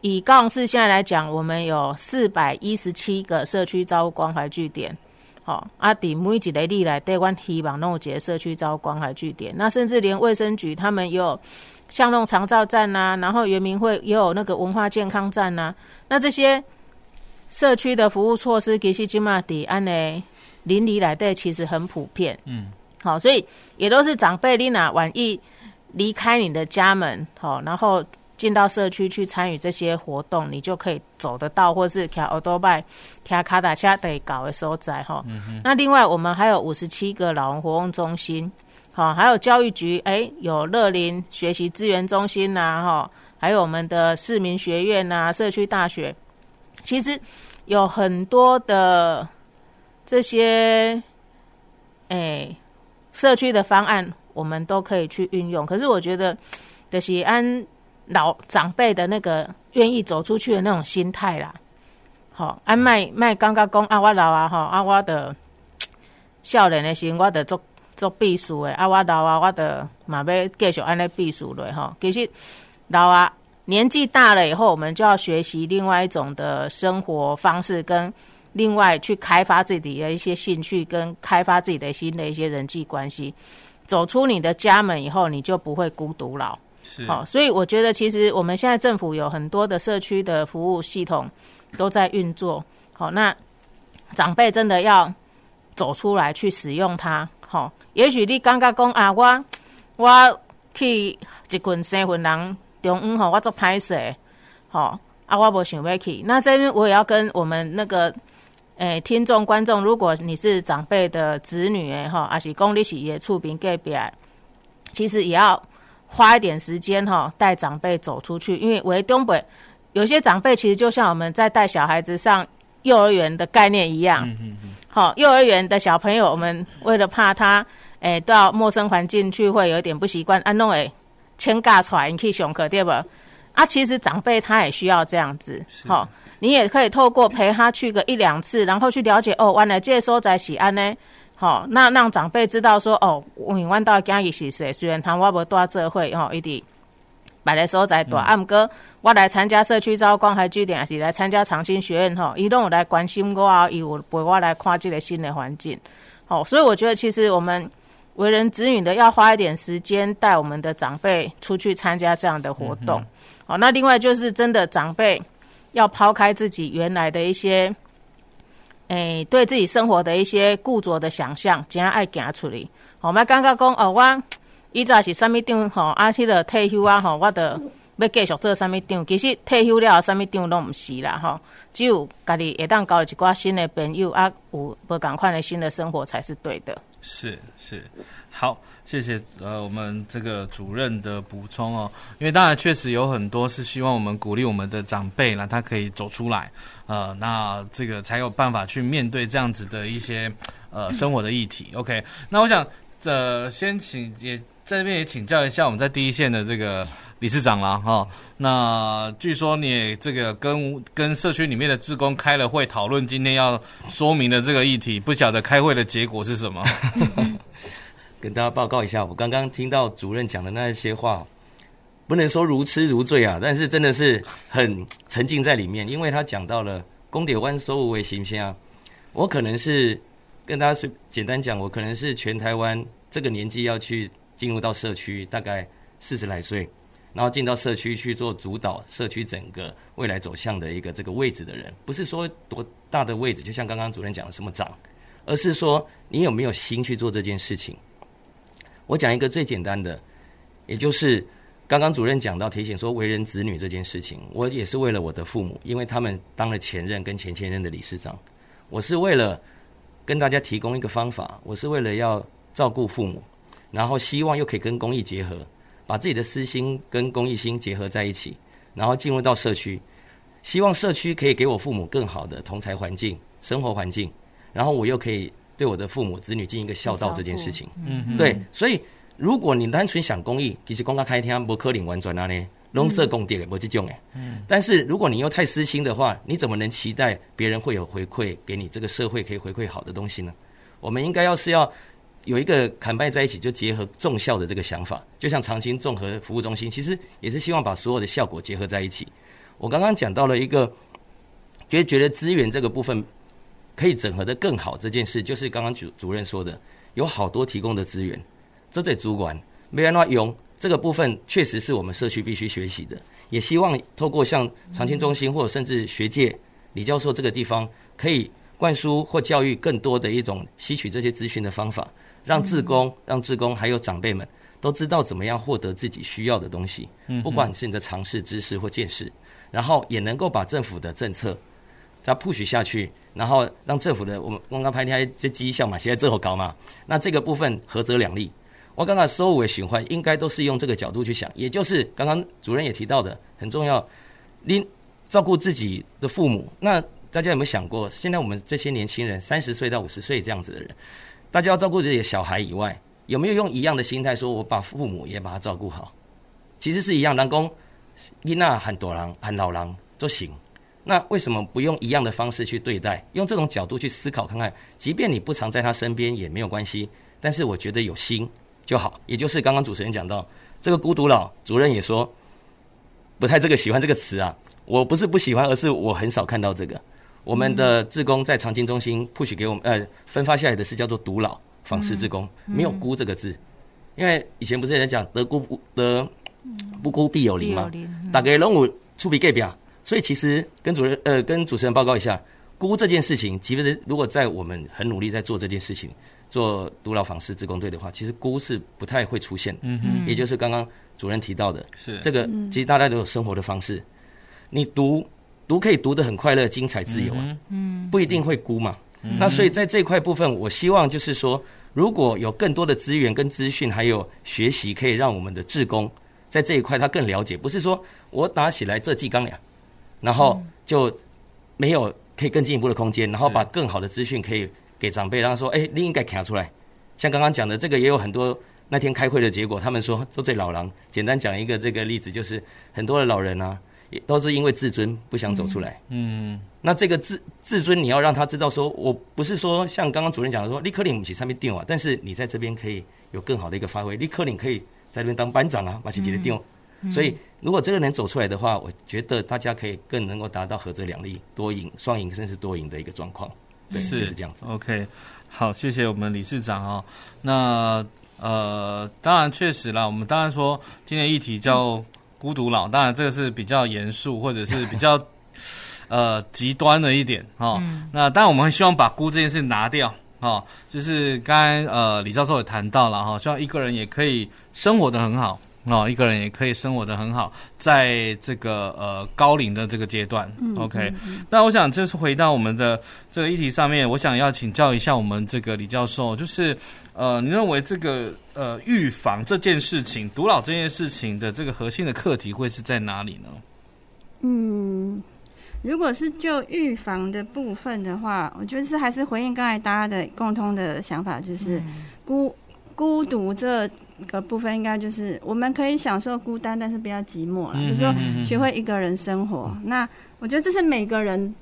以高雄市现在来讲，我们有四百一十七个社区照顾关怀据点。好，阿底每一个里来对，阮希望弄个社区照顾关怀据点。那甚至连卫生局他们也有。像弄长照站呐、啊，然后原民会也有那个文化健康站呐、啊，那这些社区的服务措施，其实今嘛底安呢邻里来对，其实很普遍。嗯，好，所以也都是长辈你哪晚一离开你的家门，好，然后进到社区去参与这些活动，你就可以走得到，或是骑欧多拜、骑卡达车得搞的所在哈。那另外我们还有五十七个老人活动中心。好，还有教育局，哎、欸，有乐林学习资源中心呐、啊，哈，还有我们的市民学院呐、啊，社区大学，其实有很多的这些，哎、社区的方案，我们都可以去运用。可是我觉得，就是按老长辈的那个愿意走出去的那种心态啦。好，按卖卖刚刚讲啊，我老啊，哈，啊，我的少年的心，我的做。做避暑诶，啊，我老啊，我的嘛要继续安尼避暑嘞吼。其实老啊，年纪大了以后，我们就要学习另外一种的生活方式，跟另外去开发自己的一些兴趣，跟开发自己的新的一些人际关系。走出你的家门以后，你就不会孤独老。是，好，所以我觉得其实我们现在政府有很多的社区的服务系统都在运作。好，那长辈真的要走出来去使用它。哦，也许你刚刚讲啊，我我去一群三份人中午吼，我做拍摄，好啊，我无想要去。那这边我也要跟我们那个诶、欸、听众观众，如果你是长辈的子女诶，哈，还是讲你是伊的厝边隔壁，其实也要花一点时间哈，带长辈走出去。因为为东北有些长辈，其实就像我们在带小孩子上幼儿园的概念一样。嗯嗯嗯好，幼儿园的小朋友，我们为了怕他，诶、欸，到陌生环境去会有点不习惯，安弄诶，牵挂出来，你可以上课对不？啊，其实长辈他也需要这样子，好，你也可以透过陪他去个一两次，然后去了解哦，原来这所在是安呢，好，那让长辈知道说，哦，我阮到家里是谁，虽然他我无带这会，哦，一定。摆来所在大，啊，毋过我来参加社区照关怀据点，还是来参加长青学院吼，伊拢有来关心我啊，伊有陪我来看这个新的环境，好，所以我觉得其实我们为人子女的要花一点时间带我们的长辈出去参加这样的活动，好，那另外就是真的长辈要抛开自己原来的一些，诶、对自己生活的一些固着的想象，怎样爱行出来，好，我们刚刚讲哦，我。以前是啥物长吼，啊，迄个退休啊吼，我得要继续做啥物长。其实退休了，啥物长拢毋是啦吼，只有家己会当交一寡新的朋友啊，有无共款的新的生活才是对的。是是，好，谢谢呃我们这个主任的补充哦，因为当然确实有很多是希望我们鼓励我们的长辈呢，他可以走出来，呃，那这个才有办法去面对这样子的一些呃 [laughs] 生活的议题。OK，那我想呃先请也在这边也请教一下我们在第一线的这个。理事长啦，哈，那据说你也这个跟跟社区里面的职工开了会，讨论今天要说明的这个议题，不晓得开会的结果是什么？跟大家报告一下，我刚刚听到主任讲的那些话，不能说如痴如醉啊，但是真的是很沉浸在里面，因为他讲到了公铁湾收为形象，我可能是跟大家说简单讲，我可能是全台湾这个年纪要去进入到社区，大概四十来岁。然后进到社区去做主导社区整个未来走向的一个这个位置的人，不是说多大的位置，就像刚刚主任讲的什么长，而是说你有没有心去做这件事情。我讲一个最简单的，也就是刚刚主任讲到提醒说为人子女这件事情，我也是为了我的父母，因为他们当了前任跟前前任的理事长，我是为了跟大家提供一个方法，我是为了要照顾父母，然后希望又可以跟公益结合。把自己的私心跟公益心结合在一起，然后进入到社区，希望社区可以给我父母更好的同才环境、生活环境，然后我又可以对我的父母子女进行一个孝道这件事情。嗯，对。所以，如果你单纯想公益，其实公开开天不可能完转啊呢，拢做公益的不这种诶。嗯。但是，如果你又太私心的话，你怎么能期待别人会有回馈给你？这个社会可以回馈好的东西呢？我们应该要是要。有一个砍拜在一起就结合重效的这个想法，就像长青综合服务中心，其实也是希望把所有的效果结合在一起。我刚刚讲到了一个，觉得觉得资源这个部分可以整合得更好这件事，就是刚刚主主任说的，有好多提供的资源，这对主管没办法用这个部分，确实是我们社区必须学习的。也希望透过像长青中心或者甚至学界李教授这个地方，可以灌输或教育更多的一种吸取这些资讯的方法。让志工、让志工还有长辈们都知道怎么样获得自己需要的东西，不管是你的常识、知识或见识，然后也能够把政府的政策再 push 下去，然后让政府的我们刚刚拍那这绩效嘛，现在这么高嘛，那这个部分合则两利。我刚刚所有的循环应该都是用这个角度去想，也就是刚刚主任也提到的很重要，你照顾自己的父母。那大家有没有想过，现在我们这些年轻人三十岁到五十岁这样子的人？大家要照顾自己的小孩以外，有没有用一样的心态说，我把父母也把他照顾好？其实是一样，人讲囡仔很多人很老人都行。那为什么不用一样的方式去对待？用这种角度去思考看看，即便你不常在他身边也没有关系。但是我觉得有心就好。也就是刚刚主持人讲到这个孤独老，主任也说不太这个喜欢这个词啊。我不是不喜欢，而是我很少看到这个。我们的志工在长青中心 push 给我们，呃，分发下来的是叫做独老访视志工，没有孤这个字，因为以前不是有人讲得孤不得不孤必有邻嘛，大概拢有出比盖表，所以其实跟主任呃跟主持人报告一下，孤这件事情，其实如果在我们很努力在做这件事情，做独老访视志工队的话，其实孤是不太会出现，嗯哼，也就是刚刚主任提到的，是这个，其实大家都有生活的方式，你读。读可以读得很快乐、精彩、自由啊，嗯，不一定会孤嘛。那所以在这块部分，我希望就是说，如果有更多的资源、跟资讯，还有学习，可以让我们的志工在这一块他更了解，不是说我打起来这技钢梁，然后就没有可以更进一步的空间，然后把更好的资讯可以给长辈，然后说，哎，你应该卡出来。像刚刚讲的这个，也有很多那天开会的结果，他们说都最老狼。简单讲一个这个例子，就是很多的老人啊。也都是因为自尊不想走出来。嗯，那这个自自尊，你要让他知道，说我不是说像刚刚主任讲的说，立刻领起上面定啊，但是你在这边可以有更好的一个发挥，立刻领可以在这边当班长啊，把自己的定。所以如果这个能走出来的话，我觉得大家可以更能够达到合则两利、多赢、双赢甚至多赢的一个状况。对，是就是这样子。OK，好，谢谢我们理事长哦。那呃，当然确实啦，我们当然说今天议题叫。孤独老，当然这个是比较严肃，或者是比较 [laughs] 呃极端的一点哈、哦嗯。那当然我们希望把孤这件事拿掉哈、哦，就是刚才呃李教授也谈到了哈，希望一个人也可以生活的很好哦，一个人也可以生活的很好，在这个呃高龄的这个阶段。嗯、OK，那我想就是回到我们的这个议题上面，我想要请教一下我们这个李教授，就是呃，你认为这个呃预防这件事情，独老这件事情的这个核心的课题会是在哪里呢？嗯，如果是就预防的部分的话，我觉得是还是回应刚才大家的共通的想法，就是孤、嗯、孤独这。个部分应该就是我们可以享受孤单，但是不要寂寞了。就是说，学会一个人生活。那我觉得这是每个人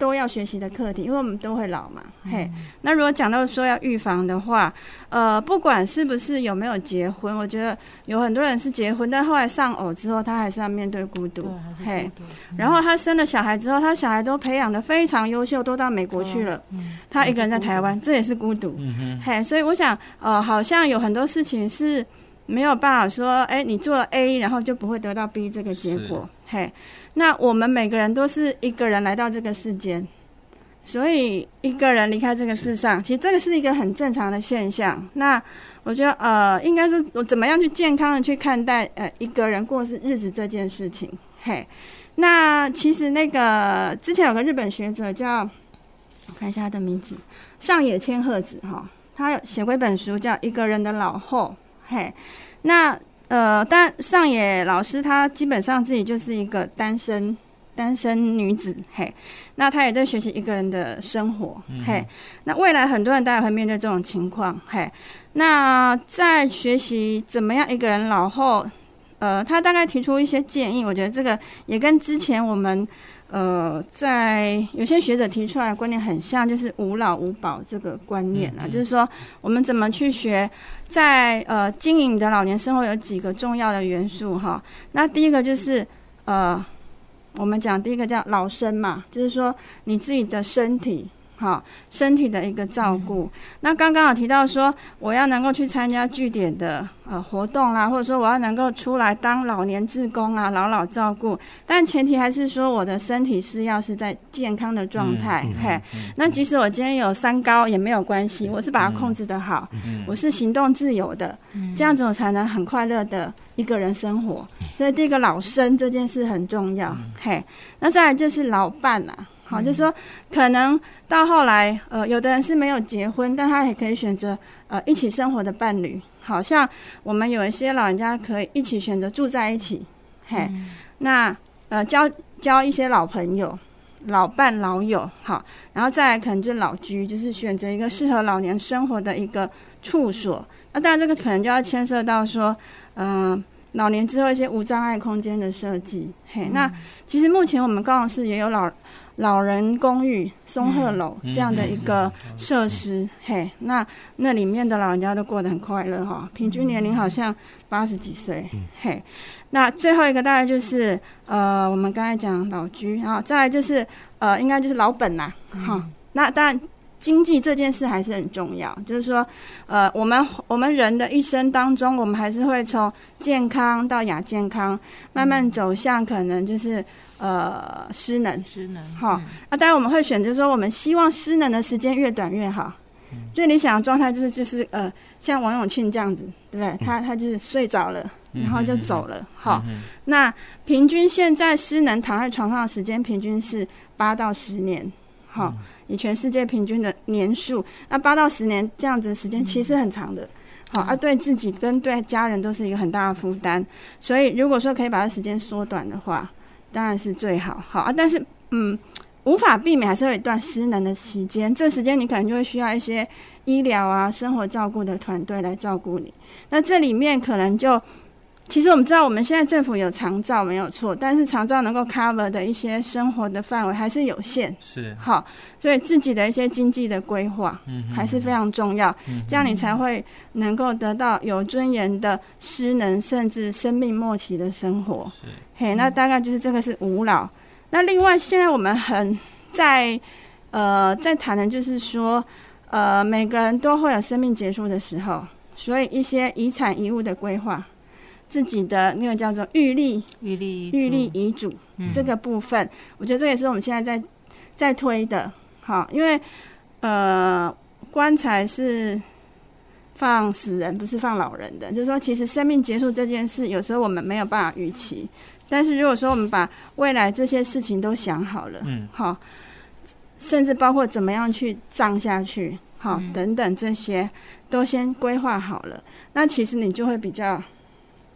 都要学习的课题，因为我们都会老嘛。嘿，那如果讲到说要预防的话，呃，不管是不是有没有结婚，我觉得有很多人是结婚，但后来丧偶之后，他还是要面对孤独。嘿，然后他生了小孩之后，他小孩都培养的非常优秀，都到美国去了，他一个人在台湾，这也是孤独。嘿，所以我想，呃，好像有很多事情是。没有办法说，哎，你做了 A，然后就不会得到 B 这个结果。嘿，那我们每个人都是一个人来到这个世间，所以一个人离开这个世上，其实这个是一个很正常的现象。那我觉得，呃，应该说，我怎么样去健康的去看待，呃，一个人过日子这件事情。嘿，那其实那个之前有个日本学者叫，我看一下他的名字，上野千鹤子哈，他有写过一本书叫《一个人的老后》。嘿，那呃，但上野老师她基本上自己就是一个单身单身女子，嘿，那她也在学习一个人的生活，嗯、嘿，那未来很多人大概会面对这种情况，嘿，那在学习怎么样一个人老后，呃，他大概提出一些建议，我觉得这个也跟之前我们。呃，在有些学者提出来的观念很像，就是无老无保这个观念啊，嗯嗯、就是说我们怎么去学在，在呃经营的老年生活有几个重要的元素哈。那第一个就是呃，我们讲第一个叫老生嘛，就是说你自己的身体。好，身体的一个照顾。嗯、那刚刚有提到说，我要能够去参加据点的呃活动啦，或者说我要能够出来当老年志工啊，老老照顾。但前提还是说，我的身体是要是在健康的状态。嗯、嘿，嗯、那即使我今天有三高也没有关系，我是把它控制得好，嗯、我是行动自由的，嗯、这样子我才能很快乐的一个人生活。所以第一个老生这件事很重要。嗯、嘿，那再来就是老伴啊。好，就是说可能到后来，呃，有的人是没有结婚，但他也可以选择呃一起生活的伴侣。好像我们有一些老人家可以一起选择住在一起，嘿，嗯、那呃交交一些老朋友、老伴、老友，好，然后再来可能就老居，就是选择一个适合老年生活的一个处所。那当然这个可能就要牵涉到说，嗯、呃，老年之后一些无障碍空间的设计。嘿，嗯、那其实目前我们高雄市也有老。老人公寓、松鹤楼这样的一个设施，嗯、嘿，那那里面的老人家都过得很快乐哈，平均年龄好像八十几岁，嗯、嘿。那最后一个大概就是呃，我们刚才讲老居，然后再来就是呃，应该就是老本呐，哈、嗯。那当然经济这件事还是很重要，就是说呃，我们我们人的一生当中，我们还是会从健康到亚健康，慢慢走向可能就是。呃，失能，失能，好、嗯，那当然我们会选择说，我们希望失能的时间越短越好。嗯、最理想的状态就是就是呃，像王永庆这样子，对不对？他他就是睡着了，然后就走了，好。那平均现在失能躺在床上的时间平均是八到十年，好，嗯、以全世界平均的年数，那八到十年这样子的时间其实很长的，好，而、啊、对自己跟对家人都是一个很大的负担。所以如果说可以把它时间缩短的话，当然是最好，好啊，但是嗯，无法避免还是有一段失能的期间，这时间你可能就会需要一些医疗啊、生活照顾的团队来照顾你。那这里面可能就。其实我们知道，我们现在政府有长照没有错，但是长照能够 cover 的一些生活的范围还是有限。是，好，所以自己的一些经济的规划，嗯，还是非常重要。嗯，这样你才会能够得到有尊严的失能，甚至生命末期的生活。是，嘿，那大概就是这个是无老。那另外，现在我们很在呃在谈的就是说，呃，每个人都会有生命结束的时候，所以一些遗产遗物的规划。自己的那个叫做预立预立预立遗嘱这个部分，嗯、我觉得这也是我们现在在在推的。好，因为呃，棺材是放死人，不是放老人的。就是说，其实生命结束这件事，有时候我们没有办法预期。但是如果说我们把未来这些事情都想好了，嗯，好，甚至包括怎么样去葬下去，好，嗯、等等这些都先规划好了，那其实你就会比较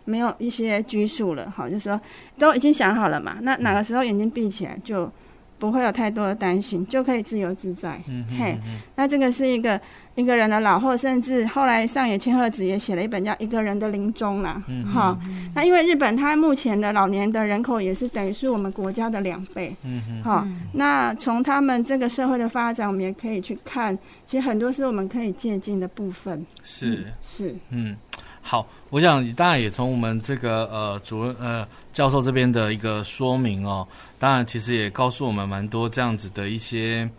没有一些拘束了，好，就是说都已经想好了嘛，那哪个时候眼睛闭起来就不会有太多的担心，就可以自由自在。嗯哼嗯哼嘿，那这个是一个。一个人的老后，甚至后来上野千鹤子也写了一本叫《一个人的临终》啦。嗯，好，那因为日本它目前的老年的人口也是等于是我们国家的两倍。嗯嗯。好，那从他们这个社会的发展，我们也可以去看，其实很多是我们可以借鉴的部分。是、嗯、是。嗯，好，我想当然也从我们这个呃主任呃教授这边的一个说明哦，当然其实也告诉我们蛮多这样子的一些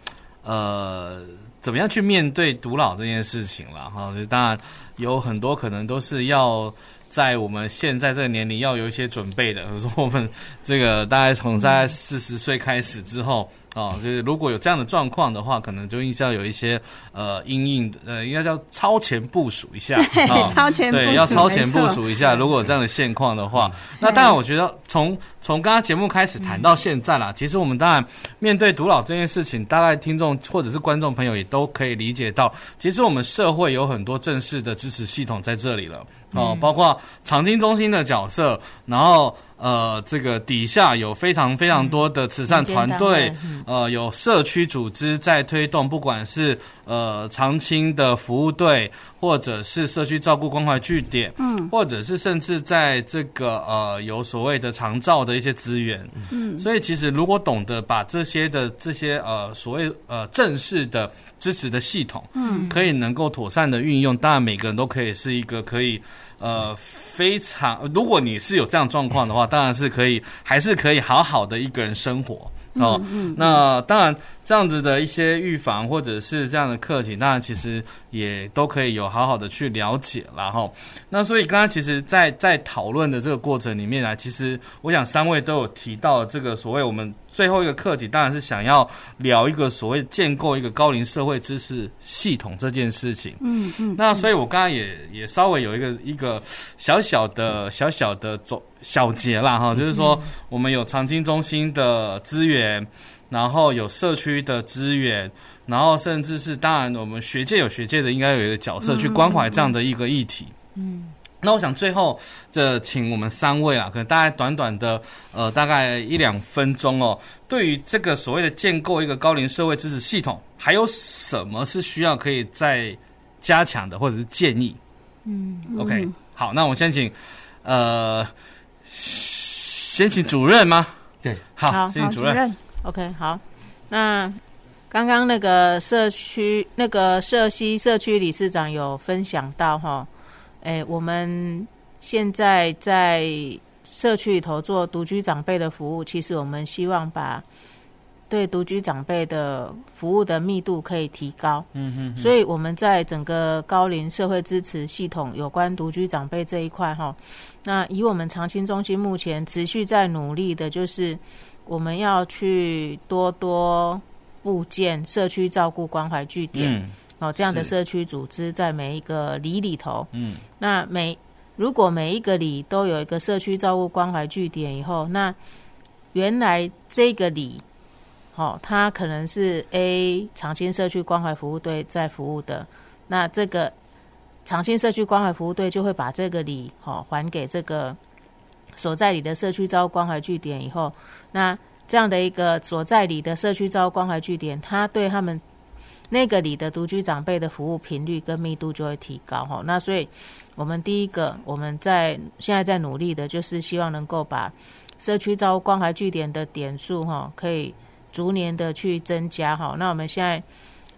呃。怎么样去面对独老这件事情了哈？就当然有很多可能都是要在我们现在这个年龄要有一些准备的。比如说我们这个大概从在四十岁开始之后。哦，就是如果有这样的状况的话，可能就应该要有一些呃，因应呃，应该叫超前部署一下，[laughs] 对，哦、超前部署对，要超前部署一下。如果有这样的现况的话，那当然，我觉得从从刚刚节目开始谈到现在啦，其实我们当然面对独老这件事情，大概听众或者是观众朋友也都可以理解到，其实我们社会有很多正式的支持系统在这里了哦，包括长青中心的角色，然后。呃，这个底下有非常非常多的慈善团队，嗯嗯、呃，有社区组织在推动，不管是呃长青的服务队，或者是社区照顾关怀据点，嗯，或者是甚至在这个呃有所谓的长照的一些资源，嗯，所以其实如果懂得把这些的这些呃所谓呃正式的支持的系统，嗯，可以能够妥善的运用，当然每个人都可以是一个可以。呃，非常，如果你是有这样状况的话，当然是可以，还是可以好好的一个人生活哦。那当然。这样子的一些预防或者是这样的课题，当然其实也都可以有好好的去了解然后，那所以刚刚其实在，在在讨论的这个过程里面啊，其实我想三位都有提到这个所谓我们最后一个课题，当然是想要聊一个所谓建构一个高龄社会知识系统这件事情。嗯嗯。那所以我刚刚也也稍微有一个一个小小的小小的总小结啦哈，就是说我们有长青中心的资源。然后有社区的资源，然后甚至是当然，我们学界有学界的应该有一个角色去关怀这样的一个议题。嗯，那我想最后这请我们三位啊，可能大概短短的呃大概一两分钟哦，对于这个所谓的建构一个高龄社会支持系统，还有什么是需要可以再加强的，或者是建议？嗯，OK，好，那我先请呃先请主任吗？对，好，先请主任。OK，好，那刚刚那个社区那个社西社区理事长有分享到哈，哎，我们现在在社区里头做独居长辈的服务，其实我们希望把对独居长辈的服务的密度可以提高。嗯哼，所以我们在整个高龄社会支持系统有关独居长辈这一块哈，那以我们长青中心目前持续在努力的就是。我们要去多多布建社区照顾关怀据点，嗯、哦，这样的社区组织在每一个里里头。嗯，那每如果每一个里都有一个社区照顾关怀据点以后，那原来这个里，哦，它可能是 A 长青社区关怀服务队在服务的，那这个长青社区关怀服务队就会把这个里，哦，还给这个。所在里的社区照顾关怀据点以后，那这样的一个所在里的社区招关怀据点，他对他们那个里的独居长辈的服务频率跟密度就会提高哈。那所以，我们第一个我们在现在在努力的就是希望能够把社区招关怀据点的点数哈，可以逐年的去增加哈。那我们现在。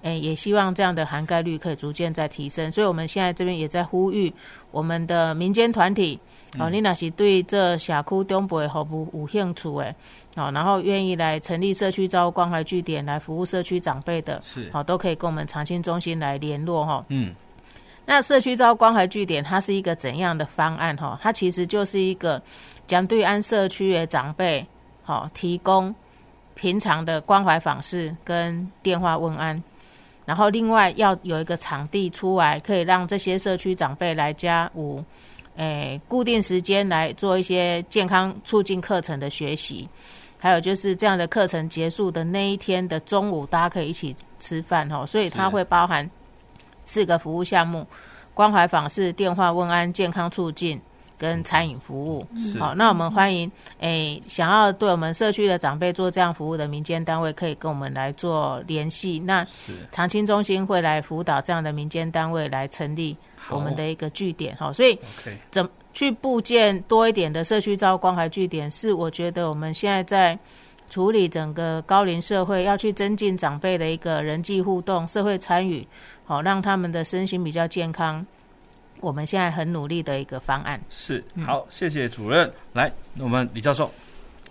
诶，也希望这样的涵盖率可以逐渐在提升，所以我们现在这边也在呼吁我们的民间团体，哦，你若是对这社区中部的服务有兴趣诶，哦，然后愿意来成立社区招关怀据点来服务社区长辈的，是，哦，都可以跟我们长青中心来联络哈。嗯，那社区招关怀据点它是一个怎样的方案哈？它其实就是一个将对安社区的长辈，好，提供平常的关怀访视跟电话问安。然后另外要有一个场地出来，可以让这些社区长辈来家五，诶，固定时间来做一些健康促进课程的学习。还有就是这样的课程结束的那一天的中午，大家可以一起吃饭哦。所以它会包含四个服务项目：关怀访视、电话问安、健康促进。跟餐饮服务，好，那我们欢迎诶、欸，想要对我们社区的长辈做这样服务的民间单位，可以跟我们来做联系。那长青中心会来辅导这样的民间单位来成立我们的一个据点，好，所以怎去布建多一点的社区照关怀据点，是我觉得我们现在在处理整个高龄社会要去增进长辈的一个人际互动、社会参与，好，让他们的身心比较健康。我们现在很努力的一个方案是好，谢谢主任。来，我们李教授。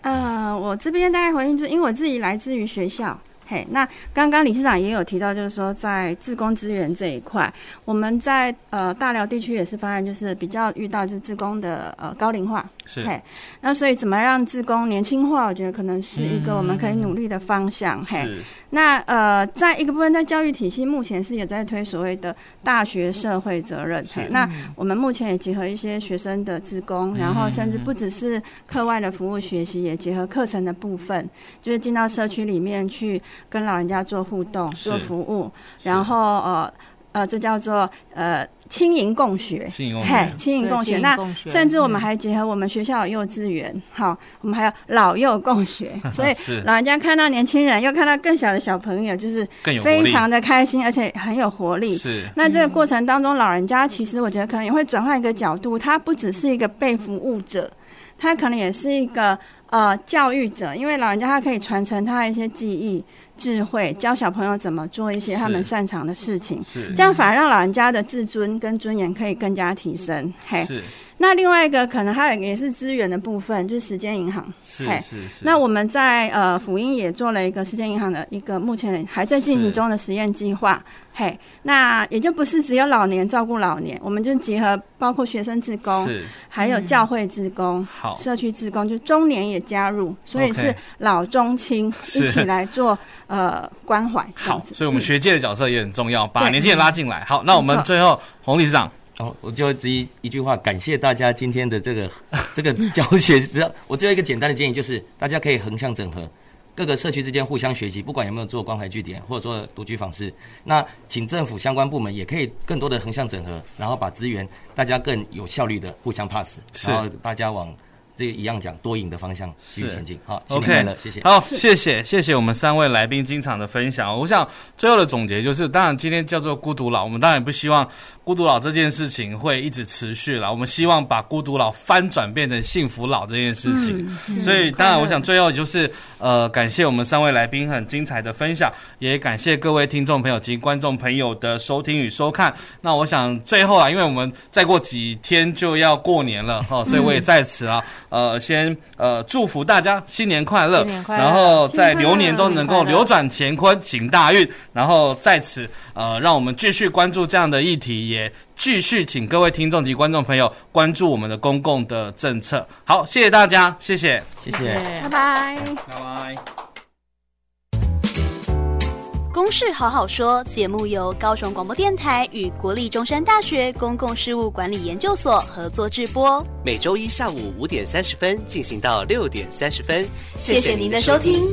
呃，我这边大概回应就是，因为我自己来自于学校。嘿，那刚刚理事长也有提到，就是说在自工资源这一块，我们在呃大寮地区也是发现，就是比较遇到就是自工的呃高龄化。是。嘿，那所以怎么让自工年轻化，我觉得可能是一个我们可以努力的方向。嗯、嘿。那呃，在一个部分，在教育体系目前是也在推所谓的大学社会责任。嘿，那我们目前也结合一些学生的自工，然后甚至不只是课外的服务学习，也结合课程的部分，就是进到社区里面去跟老人家做互动、做服务，然后呃。呃，这叫做呃青银共学，嘿，青银共学。那甚至我们还结合我们学校有幼稚园，好，我们还有老幼共学，[laughs] 所以老人家看到年轻人，又看到更小的小朋友，就是非常的开心，而且很有活力。是。那这个过程当中，老人家其实我觉得可能也会转换一个角度，他不只是一个被服务者，他可能也是一个呃教育者，因为老人家他可以传承他的一些记忆。智慧教小朋友怎么做一些他们擅长的事情，这样反而让老人家的自尊跟尊严可以更加提升。嘿。那另外一个可能还有也是资源的部分，就是时间银行。是是是。那我们在呃辅英也做了一个时间银行的一个目前还在进行中的实验计划。嘿，那也就不是只有老年照顾老年，我们就结合包括学生志工，还有教会志工、好社区志工，就中年也加入，所以是老中青一起来做呃关怀。好，所以我们学界的角色也很重要，把年轻人拉进来。好，那我们最后洪理事长。哦，我就只一一句话，感谢大家今天的这个 [laughs] 这个教学。只要我只有一个简单的建议，就是大家可以横向整合，各个社区之间互相学习，不管有没有做关怀据点或者做独居访视，那请政府相关部门也可以更多的横向整合，然后把资源大家更有效率的互相 pass，然后大家往。这个一样讲多赢的方向继续前进。好，OK，谢谢。好，谢谢，谢谢我们三位来宾经常的分享。我想最后的总结就是，当然今天叫做孤独老，我们当然不希望孤独老这件事情会一直持续了。我们希望把孤独老翻转变成幸福老这件事情。嗯、所以，当然我想最后就是呃，感谢我们三位来宾很精彩的分享，也感谢各位听众朋友及观众朋友的收听与收看。那我想最后啊，因为我们再过几天就要过年了哈，所以我也在此啊。呃，先呃祝福大家新年快乐，然后在流年都能够扭转乾坤，行大运。然后在此呃，让我们继续关注这样的议题，也继续请各位听众及观众朋友关注我们的公共的政策。好，谢谢大家，谢谢，谢谢，拜拜，拜拜。公事好好说，节目由高雄广播电台与国立中山大学公共事务管理研究所合作制播，每周一下午五点三十分进行到六点三十分。谢谢您的收听。